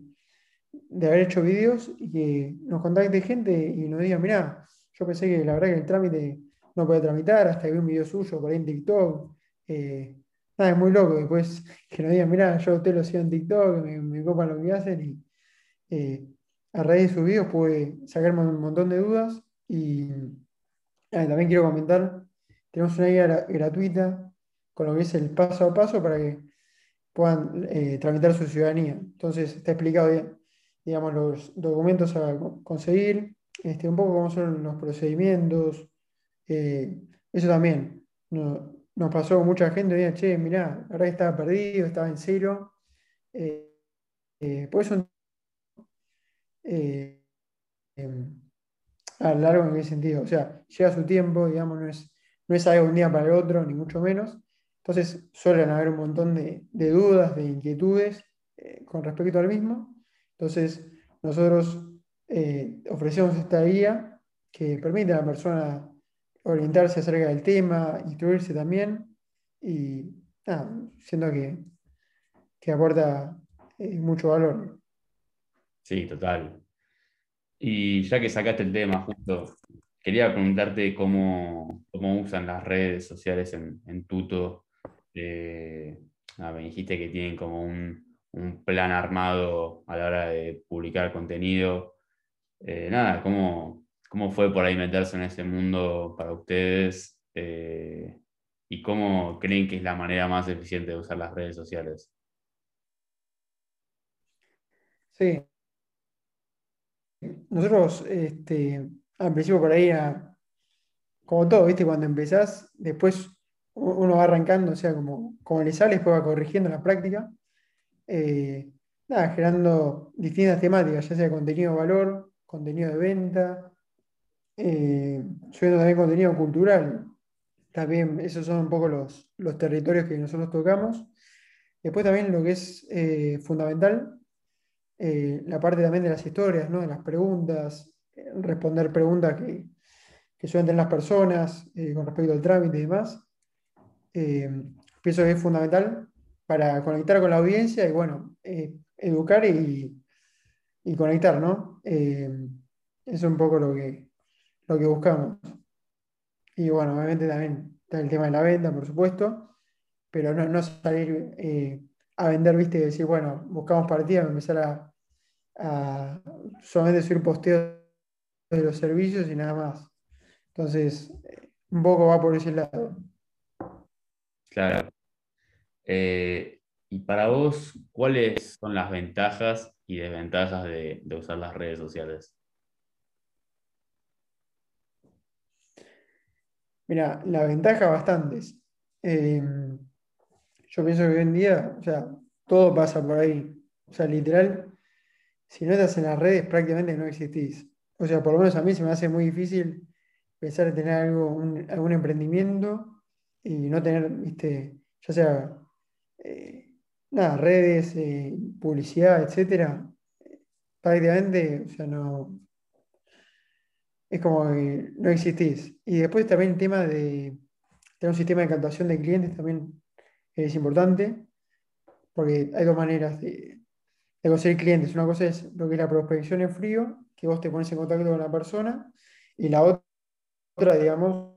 de haber hecho vídeos y que nos contacte gente y nos diga, mirá, yo pensé que la verdad que el trámite no puede tramitar, hasta que vi un video suyo por ahí en TikTok. Eh, nada, es muy loco. Después que nos digan, mirá, yo te lo sigo en TikTok, me, me copan lo que hacen y eh, a raíz de sus videos pude sacarme un montón de dudas y también quiero comentar, tenemos una guía gratuita con lo que es el paso a paso para que puedan eh, tramitar su ciudadanía. Entonces está explicado bien, digamos, los documentos a conseguir, este, un poco cómo son los procedimientos. Eh, eso también nos pasó mucha gente, decía, che, mirá, la verdad estaba perdido, estaba en cero. Eh, por eso a largo en qué sentido. O sea, llega su tiempo, digamos, no es, no es algo un día para el otro, ni mucho menos. Entonces suelen haber un montón de, dudas, de inquietudes eh, con respecto al mismo. Entonces nosotros eh, ofrecemos esta guía que permite a la persona orientarse acerca del tema, instruirse también y siento que, que aporta eh, mucho valor. Sí, total. Y ya que sacaste el tema justo, quería preguntarte cómo, cómo usan las redes sociales en, en Tuto eh, me dijiste que tienen como un, plan armado a la hora de publicar contenido. Eh, nada, ¿cómo, ¿cómo, fue por ahí meterse en ese mundo para ustedes? Eh, ¿Y cómo creen que es la manera más eficiente de usar las redes sociales? Sí. Nosotros, este, al principio por ahí, como todo, ¿viste? Cuando empezás, después uno va arrancando, o sea, como, como le sale, después va corrigiendo la práctica. Eh, generando distintas temáticas, ya sea contenido de valor, contenido de venta, eh, subiendo también contenido cultural. También esos son un poco los, los territorios que nosotros tocamos. Después también lo que es eh, fundamental, la parte también de las historias, ¿no? de las preguntas, responder preguntas que, que suelen tener las personas con respecto al trámite y demás. Eh, pienso que es fundamental para conectar con la audiencia y, bueno, eh, educar y, conectar, ¿no? Eh, eso es un poco lo que, lo que buscamos. Y, bueno, obviamente también está el tema de la venta, por supuesto, pero no, salir a vender, ¿viste? Y decir, bueno, buscamos partidas, empezar a, a solamente subir posteos de los servicios y nada más. Entonces, un poco va por ese lado. Claro. Eh, y para vos, ¿cuáles son las ventajas y desventajas de, usar las redes sociales? Mira, la ventaja bastantes. Eh, yo pienso que hoy en día, o sea, todo pasa por ahí. O sea, literal, si no estás en las redes, prácticamente no existís. O sea, por lo menos a mí se me hace muy difícil pensar en tener algo, algún emprendimiento y no tener, viste, ya sea, eh, nada, redes, eh, publicidad, etcétera, prácticamente, o sea, no, es como que no existís. Y después también el tema de tener un sistema de captación de clientes también es importante, porque hay dos maneras de, de conseguir clientes. Una cosa es lo que es la prospección en frío, que vos te pones en contacto con la persona, y la otra, digamos,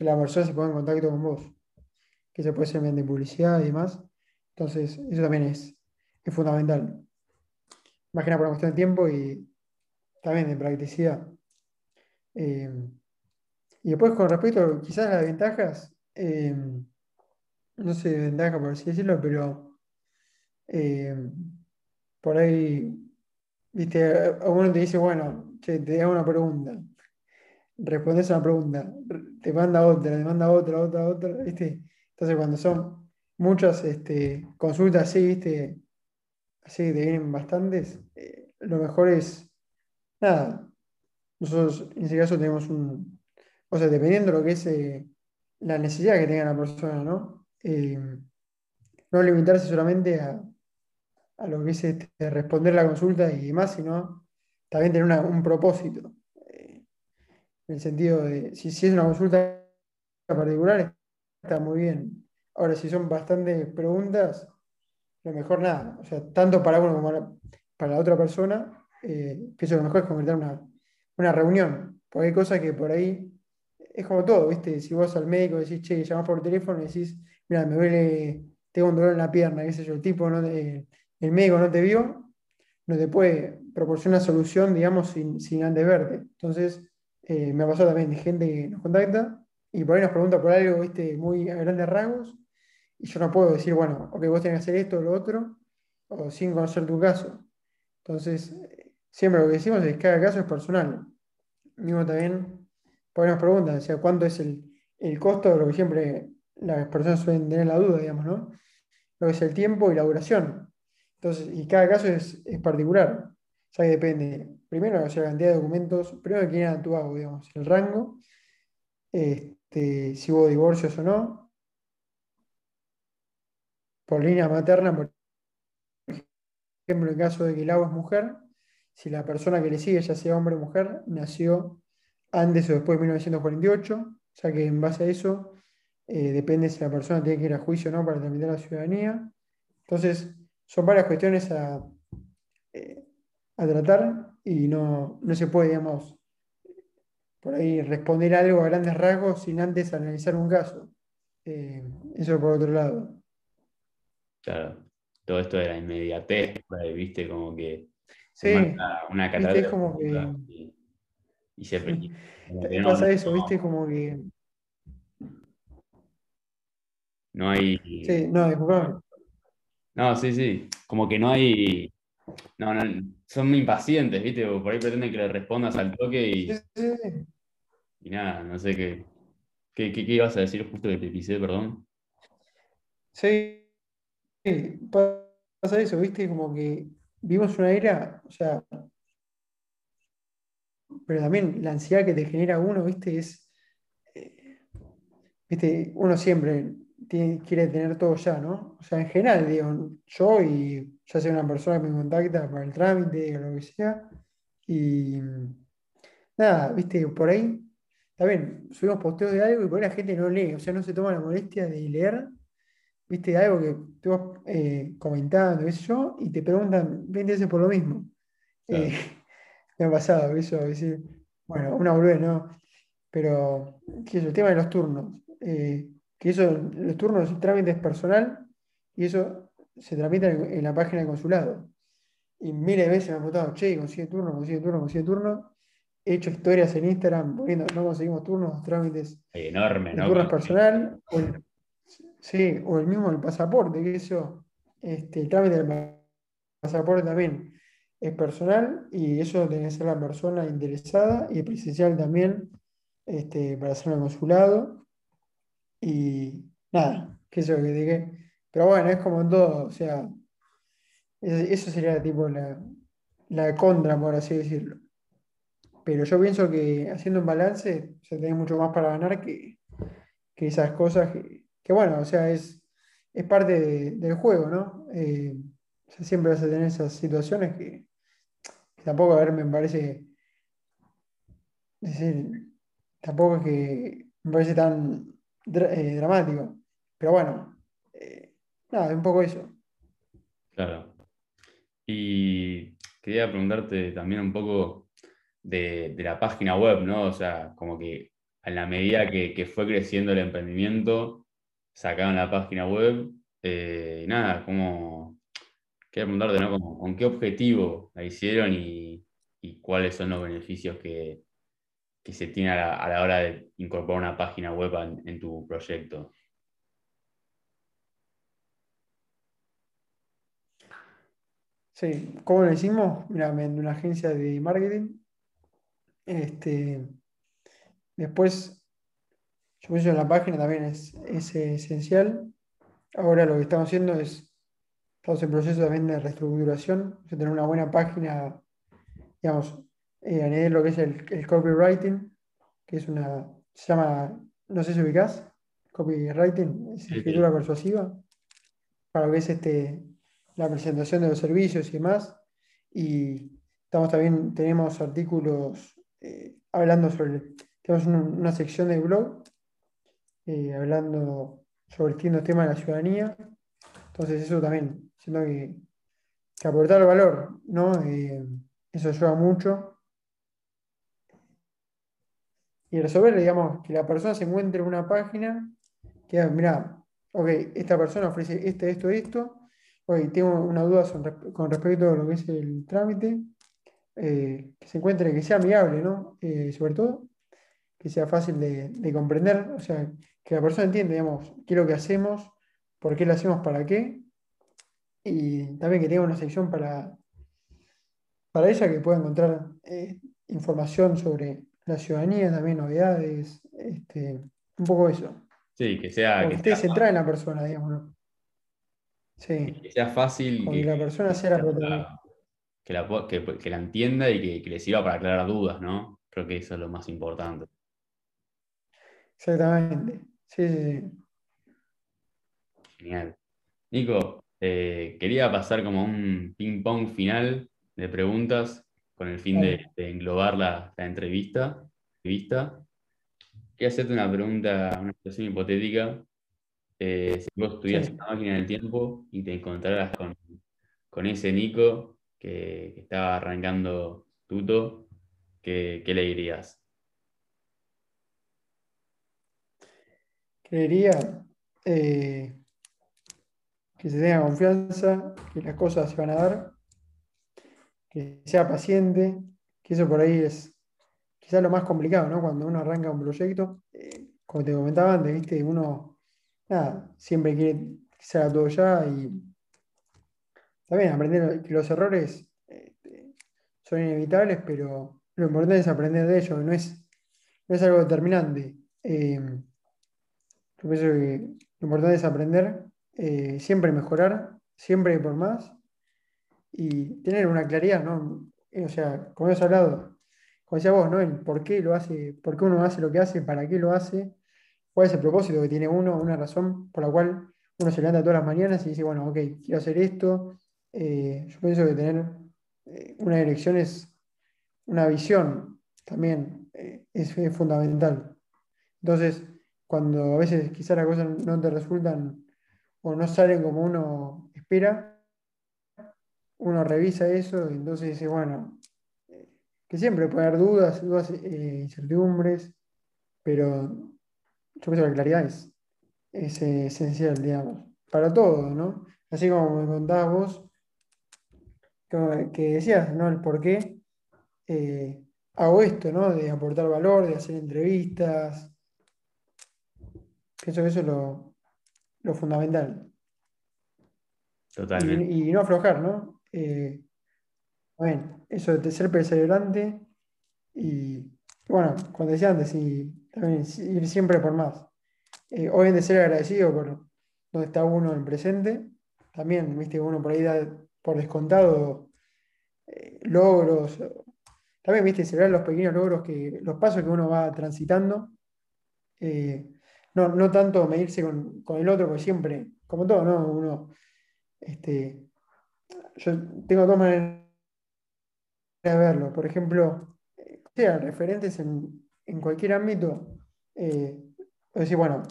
que la persona se ponga en contacto con vos, que se puede hacer mediante publicidad y demás. Entonces, eso también es, fundamental. Más que nada por una cuestión de tiempo y también de practicidad. Eh, y después, con respecto quizás a las ventajas, eh, no sé, ventaja por así decirlo, pero eh, por ahí, viste, uno te dice, bueno, te hago una pregunta respondes a una pregunta, te manda otra, te manda otra, otra, otra, ¿viste? Entonces cuando son muchas este, consultas así, ¿viste? Así que te vienen bastantes, eh, lo mejor es, nada, nosotros en ese caso tenemos un, o sea, dependiendo de lo que es eh, la necesidad que tenga la persona, ¿no? Eh, no limitarse solamente a, lo que es este, responder la consulta y demás, sino también tener un propósito en el sentido de, si, es una consulta particular, está muy bien. Ahora, si son bastantes preguntas, lo mejor nada, o sea, tanto para uno como para, la otra persona, eh, pienso que lo mejor es convertir una, una reunión, porque hay cosas que por ahí es como todo, ¿viste? Si vos al médico decís, che, llamás por teléfono y decís, mira, me duele, tengo un dolor en la pierna, qué sé yo, el tipo, no el médico no te vio, no te puede proporcionar solución, digamos, sin, sin antes verte. Entonces, eh, me pasado también de gente que nos contacta y por ahí nos pregunta por algo, ¿viste? Muy a grandes rasgos, y yo no puedo decir, bueno, ok, vos tenés que hacer esto o lo otro, o sin conocer tu caso. Entonces, siempre lo que decimos es que cada caso es personal. Mismo también, por ahí nos preguntan, o sea, ¿cuánto es el, el costo? Lo que siempre las personas suelen tener la duda, digamos, ¿no? Lo que es el tiempo y la duración. Entonces, y cada caso es, es particular. O sea que depende, primero, o sea, la cantidad de documentos, primero quién era tu hago, digamos, el rango, este, si hubo divorcios o no, por línea materna, por ejemplo, en caso de que el agua es mujer, si la persona que le sigue, ya sea hombre o mujer, nació antes o después de 1948, o sea que en base a eso eh, depende si la persona tiene que ir a juicio o no para tramitar la ciudadanía. Entonces, son varias cuestiones a, eh, a tratar y no, no se puede, digamos, por ahí responder algo a grandes rasgos sin antes analizar un caso. Eh, eso por otro lado. Claro, todo esto de la inmediatez, viste, como que sí, una catástrofe. como que... Y, se pasa eso, viste, como que. No hay. Sí, no, disculpame. No, sí, sí. Como que no hay. No, no, son impacientes, ¿viste? Por ahí pretenden que le respondas al toque y. Sí, sí. Y nada, no sé qué. ¿Qué, qué, qué ibas a decir justo que te pisé, perdón? Sí, pasa eso, ¿viste? Como que vivimos una era, o sea, pero también la ansiedad que te genera uno, ¿viste? Es, eh, ¿viste? Uno siempre quiere tener todo ya, ¿no? O sea, en general, digo, yo y ya sea una persona que me contacta para el trámite o lo que sea, y nada, ¿viste? Por ahí, también subimos posteos de algo y por ahí la gente no lee, o sea, no se toma la molestia de leer viste, algo que tú eh, comentando, qué sé yo, y te preguntan 20 veces por lo mismo. Eh, me ha pasado eso, decir, bueno, una boludez, ¿no? Pero, ¿qué es el tema de los turnos? Eh, que eso, los turnos, el trámite es personal y eso se tramita en, la página del consulado. Y miles de veces me han preguntado, che, consigue turno, consigue turno, consigue turno. He hecho historias en Instagram poniendo, no conseguimos turnos, trámites. Enorme, ¿no? Turnos personal. Sí, o el mismo el pasaporte, que eso, este, el trámite del pasaporte también es personal y eso tiene que ser la persona interesada y presencial también este, para hacerlo en consulado. Y nada, que eso que dije. Pero bueno, es como en todo, o sea, eso sería tipo la, la contra, por así decirlo. Pero yo pienso que haciendo un balance se tiene mucho más para ganar que, que esas cosas que, que bueno, o sea, es, es parte del juego, ¿no? Eh, siempre vas a tener esas situaciones que, tampoco, a ver, me parece, decir, tampoco es que me parece tan eh, dramático, pero bueno, nada, un poco eso. Claro. Y quería preguntarte también un poco de, la página web, ¿no? O sea, como que a la medida que, que fue creciendo el emprendimiento, sacaron la página web. Eh, nada, como, quería preguntarte, ¿no? ¿Con qué objetivo la hicieron y, cuáles son los beneficios que, se tiene a la, hora de incorporar una página web en, tu proyecto? Sí, ¿cómo lo hicimos? Mira, en una agencia de marketing. Este, después yo pienso en la página también es, esencial. Ahora lo que estamos haciendo es, estamos en proceso también de reestructuración, de tener una buena página, digamos, eh, añadir lo que es el, copywriting, que es una, se llama, no sé si ubicás, copywriting, es escritura persuasiva, para lo que es este, la presentación de los servicios y demás. Y estamos también, tenemos artículos eh, hablando sobre, tenemos una sección de blog eh, hablando sobre el tema de la ciudadanía. Entonces eso también, siento que, que aportar valor, ¿no? Eh, eso ayuda mucho. y resolver, digamos, que la persona se encuentre en una página que, mira, ok, esta persona ofrece este, esto, esto, ok, tengo una duda con respecto a lo que es el trámite, eh, que se encuentre, que sea amigable, ¿no? Eh, sobre todo, que sea fácil de, comprender, o sea, que la persona entienda, digamos, qué es lo que hacemos, por qué lo hacemos, para qué, y también que tenga una sección para, para ella que pueda encontrar eh, información sobre la ciudadanía, también novedades, este, un poco eso. Sí, que sea. que, esté centrada en la persona, digamos. Sí. Que sea fácil. que, la persona sea la que la, que, la entienda y que, le sirva para aclarar dudas, ¿no? Creo que eso es lo más importante. Exactamente. Sí, sí, sí. Genial. Nico, eh, quería pasar como un ping-pong final de preguntas con el fin de, englobar la, entrevista. entrevista. Quería hacerte una pregunta, una situación hipotética. Eh, si vos estuvieras una máquina del tiempo y te encontraras con, ese Nico que, estaba arrancando tuto, ¿qué, le dirías? Creería eh, que se tenga confianza, que las cosas se van a dar, que sea paciente, que eso por ahí es quizás lo más complicado, ¿no? Cuando uno arranca un proyecto, eh, como te comentaba antes, ¿viste? uno siempre quiere que se haga todo ya y también aprender que los errores este, son inevitables, pero lo importante es aprender de ellos, no es, no es algo determinante. Eh, yo pienso que lo importante es aprender, eh, siempre mejorar, siempre por más y tener una claridad, ¿no? O sea, como hemos hablado, como decía vos, ¿no? El por qué lo hace, por qué uno hace lo que hace, para qué lo hace, cuál es el propósito que tiene uno, una razón por la cual uno se levanta todas las mañanas y dice, bueno, ok, quiero hacer esto. Eh, yo pienso que tener eh, una dirección es una visión también, eh, es, fundamental. Entonces, cuando a veces quizás las cosas no te resultan o no salen como uno espera, uno revisa eso y entonces dice, bueno, que siempre puede haber dudas, dudas, eh, incertidumbres, pero yo creo que la claridad es, es eh, esencial, digamos, para todo, ¿no? Así como me contabas vos, que, decías, ¿no? El por qué eh, hago esto, ¿no? De aportar valor, de hacer entrevistas. Pienso que eso es lo, fundamental. Totalmente. Y, no aflojar, ¿no? Bueno, eso de ser perseverante y, bueno, cuando decía antes, y también ir siempre por más. Eh, hoy en de ser agradecido por donde está uno en presente, también, viste, uno por ahí da por descontado eh, logros, también, viste, celebrar los pequeños logros, que, los pasos que uno va transitando. Eh, no, no, tanto medirse con, con, el otro, porque siempre, como todo, ¿no? Uno, este, yo tengo dos maneras verlo. Por ejemplo, sea referentes en, cualquier ámbito. Eh, decir, bueno,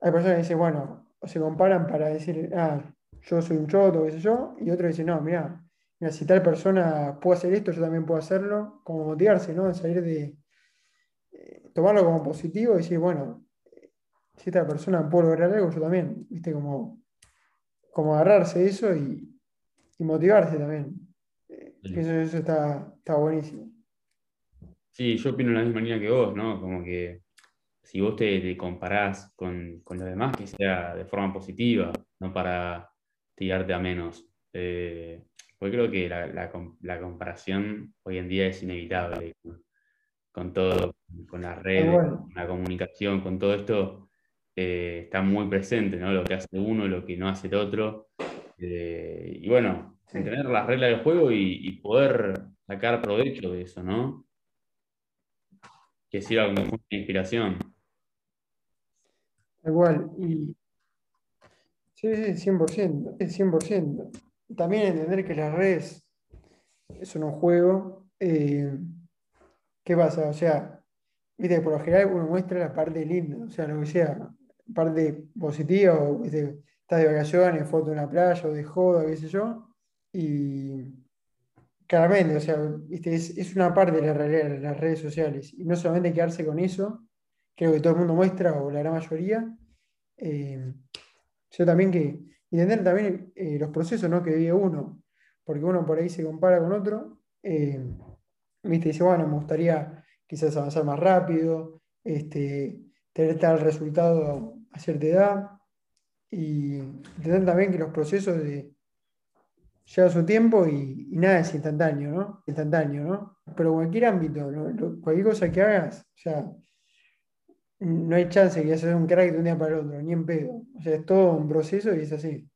hay personas que dicen, bueno, o se comparan para decir, ah, yo soy un choto, qué sé yo, y otros dicen, no, mira, si tal persona puede hacer esto, yo también puedo hacerlo, como motivarse, ¿no? Salir de, eh, tomarlo como positivo y decir, bueno, si esta persona puede lograr algo, yo también, ¿viste? Como, como agarrarse eso y, y motivarse también. Eso, está, buenísimo. Sí, yo opino de la misma manera que vos, ¿no? Como que si vos te, comparás con, con los demás, que sea de forma positiva, no para tirarte a menos. Eh, porque creo que la, comparación hoy en día es inevitable con, todo, con las redes, con la comunicación, con todo esto, eh, está muy presente, ¿no? Lo que hace uno, lo que no hace el otro. Eh, y bueno, entender las reglas del juego y, poder sacar provecho de eso, ¿no? Que sirva como una inspiración. Igual, y sí, sí, 100%, 100%. También entender que las redes son un juego. Eh, ¿Qué pasa? O sea, viste, por lo general uno muestra la parte linda, o sea, lo que sea, parte positiva, o estás de vacaciones, foto de una playa o de joda, qué sé yo, y claramente, o sea, ¿viste? Es, una parte de la realidad de las redes sociales. Y no solamente quedarse con eso, creo que todo el mundo muestra, o la gran mayoría, eh, yo también que entender también eh, los procesos ¿no? que vive uno, porque uno por ahí se compara con otro, eh, dice, bueno, me gustaría quizás avanzar más rápido, este, tener tal resultado a cierta edad, y entender también que los procesos de, lleva su tiempo y, nada es instantáneo, ¿no? Instantáneo, ¿no? Pero cualquier ámbito, cualquier cosa que hagas, o sea, no hay chance que seas un crack de un día para el otro, ni en pedo. O sea, es todo un proceso y es así.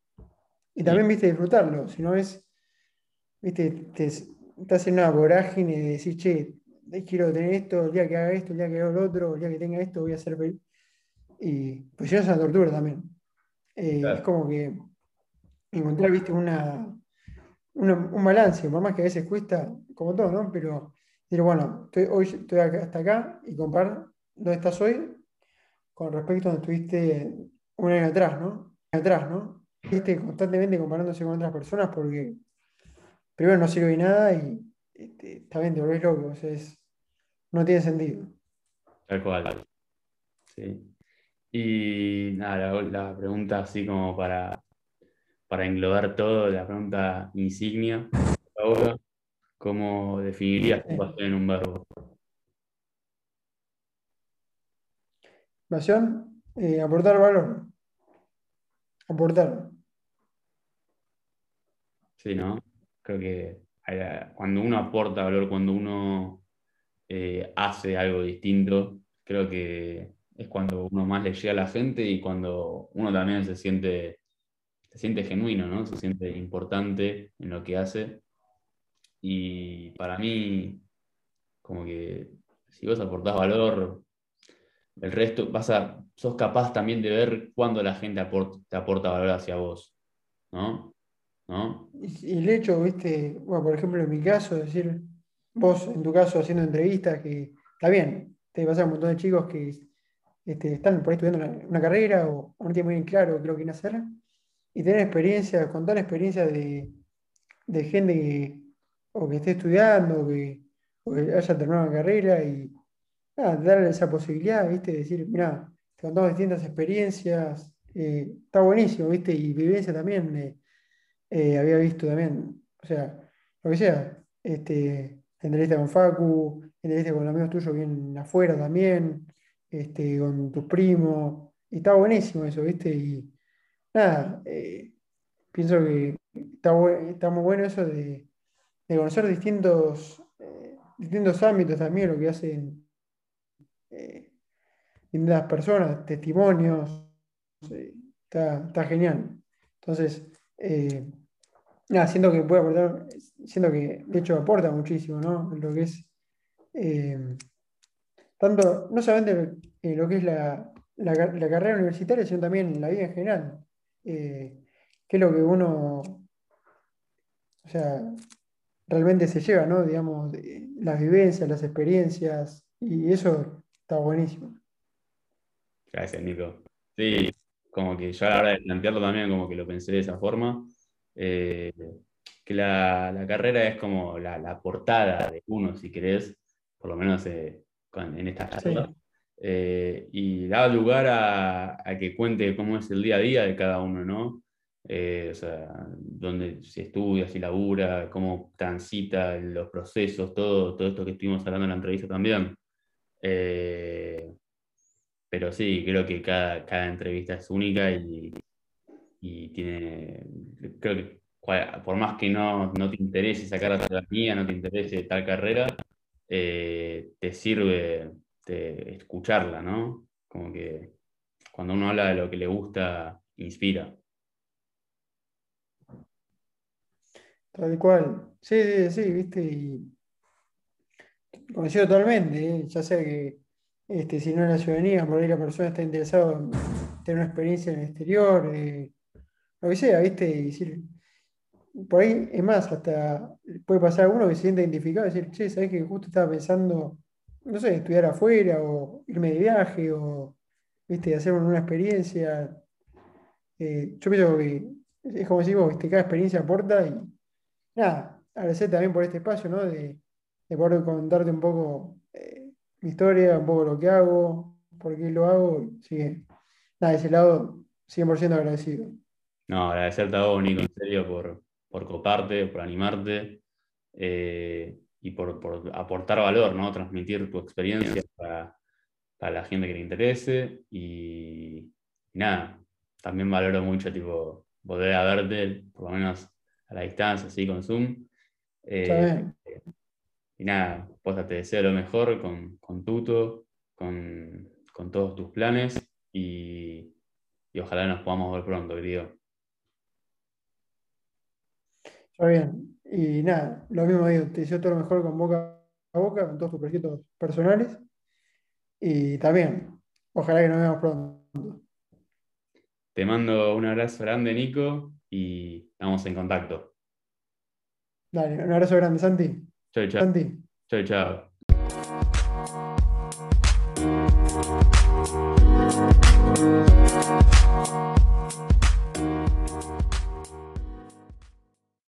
Y también, viste, disfrutarlo, si no es, viste, te, estás en una vorágine de decir, che, quiero tener esto, el día que haga esto, el día que haga lo otro, el día que tenga esto, voy a hacer. Y pues no es una tortura también. Eh, es como que encontrar, viste, una, un balance, por más que a veces cuesta, como todo, ¿no? Pero decir, bueno, hoy estoy hasta acá y comparar dónde estás hoy con respecto a donde estuviste un año atrás, ¿no? Atrás, ¿no? Estuviste constantemente comparándose con otras personas porque primero no sirve nada y este, también te volvés loco, o sea, no tiene sentido. Tal cual. Sí. Y nada, la pregunta así como para para englobar todo, la pregunta insignia. Ahora, ¿cómo definirías tu pasión en un verbo? Pasión, eh, aportar valor. Aportar. Sí, ¿no? Creo que cuando uno aporta valor, cuando uno eh, hace algo distinto, creo que es cuando uno más le llega a la gente y cuando uno también se siente se siente genuino, ¿no? Se siente importante en lo que hace. Y para mí, como que si vos aportás valor, el resto, vas a, sos capaz también de ver cuándo la gente te aporta valor hacia vos, ¿no? ¿No? Y el hecho, viste, bueno, por ejemplo, en mi caso, decir, vos en tu caso haciendo entrevistas, que está bien, te pasa un montón de chicos que este, están por ahí estudiando una, carrera o, no tienen muy bien claro qué lo quieren hacer, y tener experiencia, contar experiencias de, de gente que, o que esté estudiando, o que, haya terminado la carrera y darle esa posibilidad, ¿viste? Decir, mira, te contamos distintas experiencias, eh, está buenísimo, ¿viste? Y vivencia también, eh, eh, había visto también, o sea, lo que sea, este, entrevista con Facu, entrevista con amigos tuyos bien afuera también, este, con tus primos, y está buenísimo eso, ¿viste? Y, nada, eh, pienso que está, muy bueno eso de, conocer distintos, eh, distintos ámbitos también, lo que hacen eh, distintas personas, testimonios, está, genial. Entonces, nada, siento que puede aportar, siento que de hecho aporta muchísimo, ¿no? Lo que es, tanto, no solamente lo que es la, la, carrera universitaria, sino también la vida en general. Eh, qué es lo que uno, o sea, realmente se lleva, ¿no? Digamos, las vivencias, las experiencias, y eso está buenísimo. Gracias, Nico. Sí, como que yo a la hora de plantearlo también, como que lo pensé de esa forma, eh, que la, carrera es como la, portada de uno, si querés, por lo menos eh, en esta charla. Eh, y da lugar a, que cuente cómo es el día a día de cada uno, ¿no? Eh, o sea, dónde se estudia, si labura, cómo transita los procesos, todo, todo esto que estuvimos hablando en la entrevista también. Eh, pero sí, creo que cada, cada entrevista es única y, y, tiene, creo que por más que no, no te interese sacar la ciudadanía, no te interese tal carrera, te sirve escucharla, ¿no? Como que cuando uno habla de lo que le gusta, inspira. Tal cual. Sí, sí, sí, viste, y coincido totalmente, ¿eh? ya sea que este, si no es la ciudadanía, por ahí la persona está interesada en tener una experiencia en el exterior, eh, lo que sea, viste, y por ahí es más, hasta puede pasar alguno que se sienta identificado y decir, che, sabes que justo estaba pensando no sé, estudiar afuera o irme de viaje o, viste, hacer una experiencia. Eh, yo pienso que es como decir, vos, cada experiencia aporta y nada, agradecer también por este espacio, ¿no? De, de poder contarte un poco eh, mi historia, un poco lo que hago, por qué lo hago. Así nada, de ese lado, 100% agradecido. No, agradecerte a vos, Nico, en serio, por, por coparte, por animarte eh, y por, por, aportar valor, ¿no? Transmitir tu experiencia para, para la gente que le interese. Y, nada, también valoro mucho, tipo, volver a verte, por lo menos a la distancia, así con Zoom. Eh, y nada, pues te deseo lo mejor con, con Tuto, con, con, todos tus planes y, y, ojalá nos podamos ver pronto, querido. Está bien. Y nada, lo mismo digo, te deseo todo lo mejor con boca a boca, con todos tus proyectos personales. Y también, ojalá que nos veamos pronto. Te mando un abrazo grande, Nico, y estamos en contacto. Dale, un abrazo grande, Santi. Chao, chao. Santi. Chao, chao.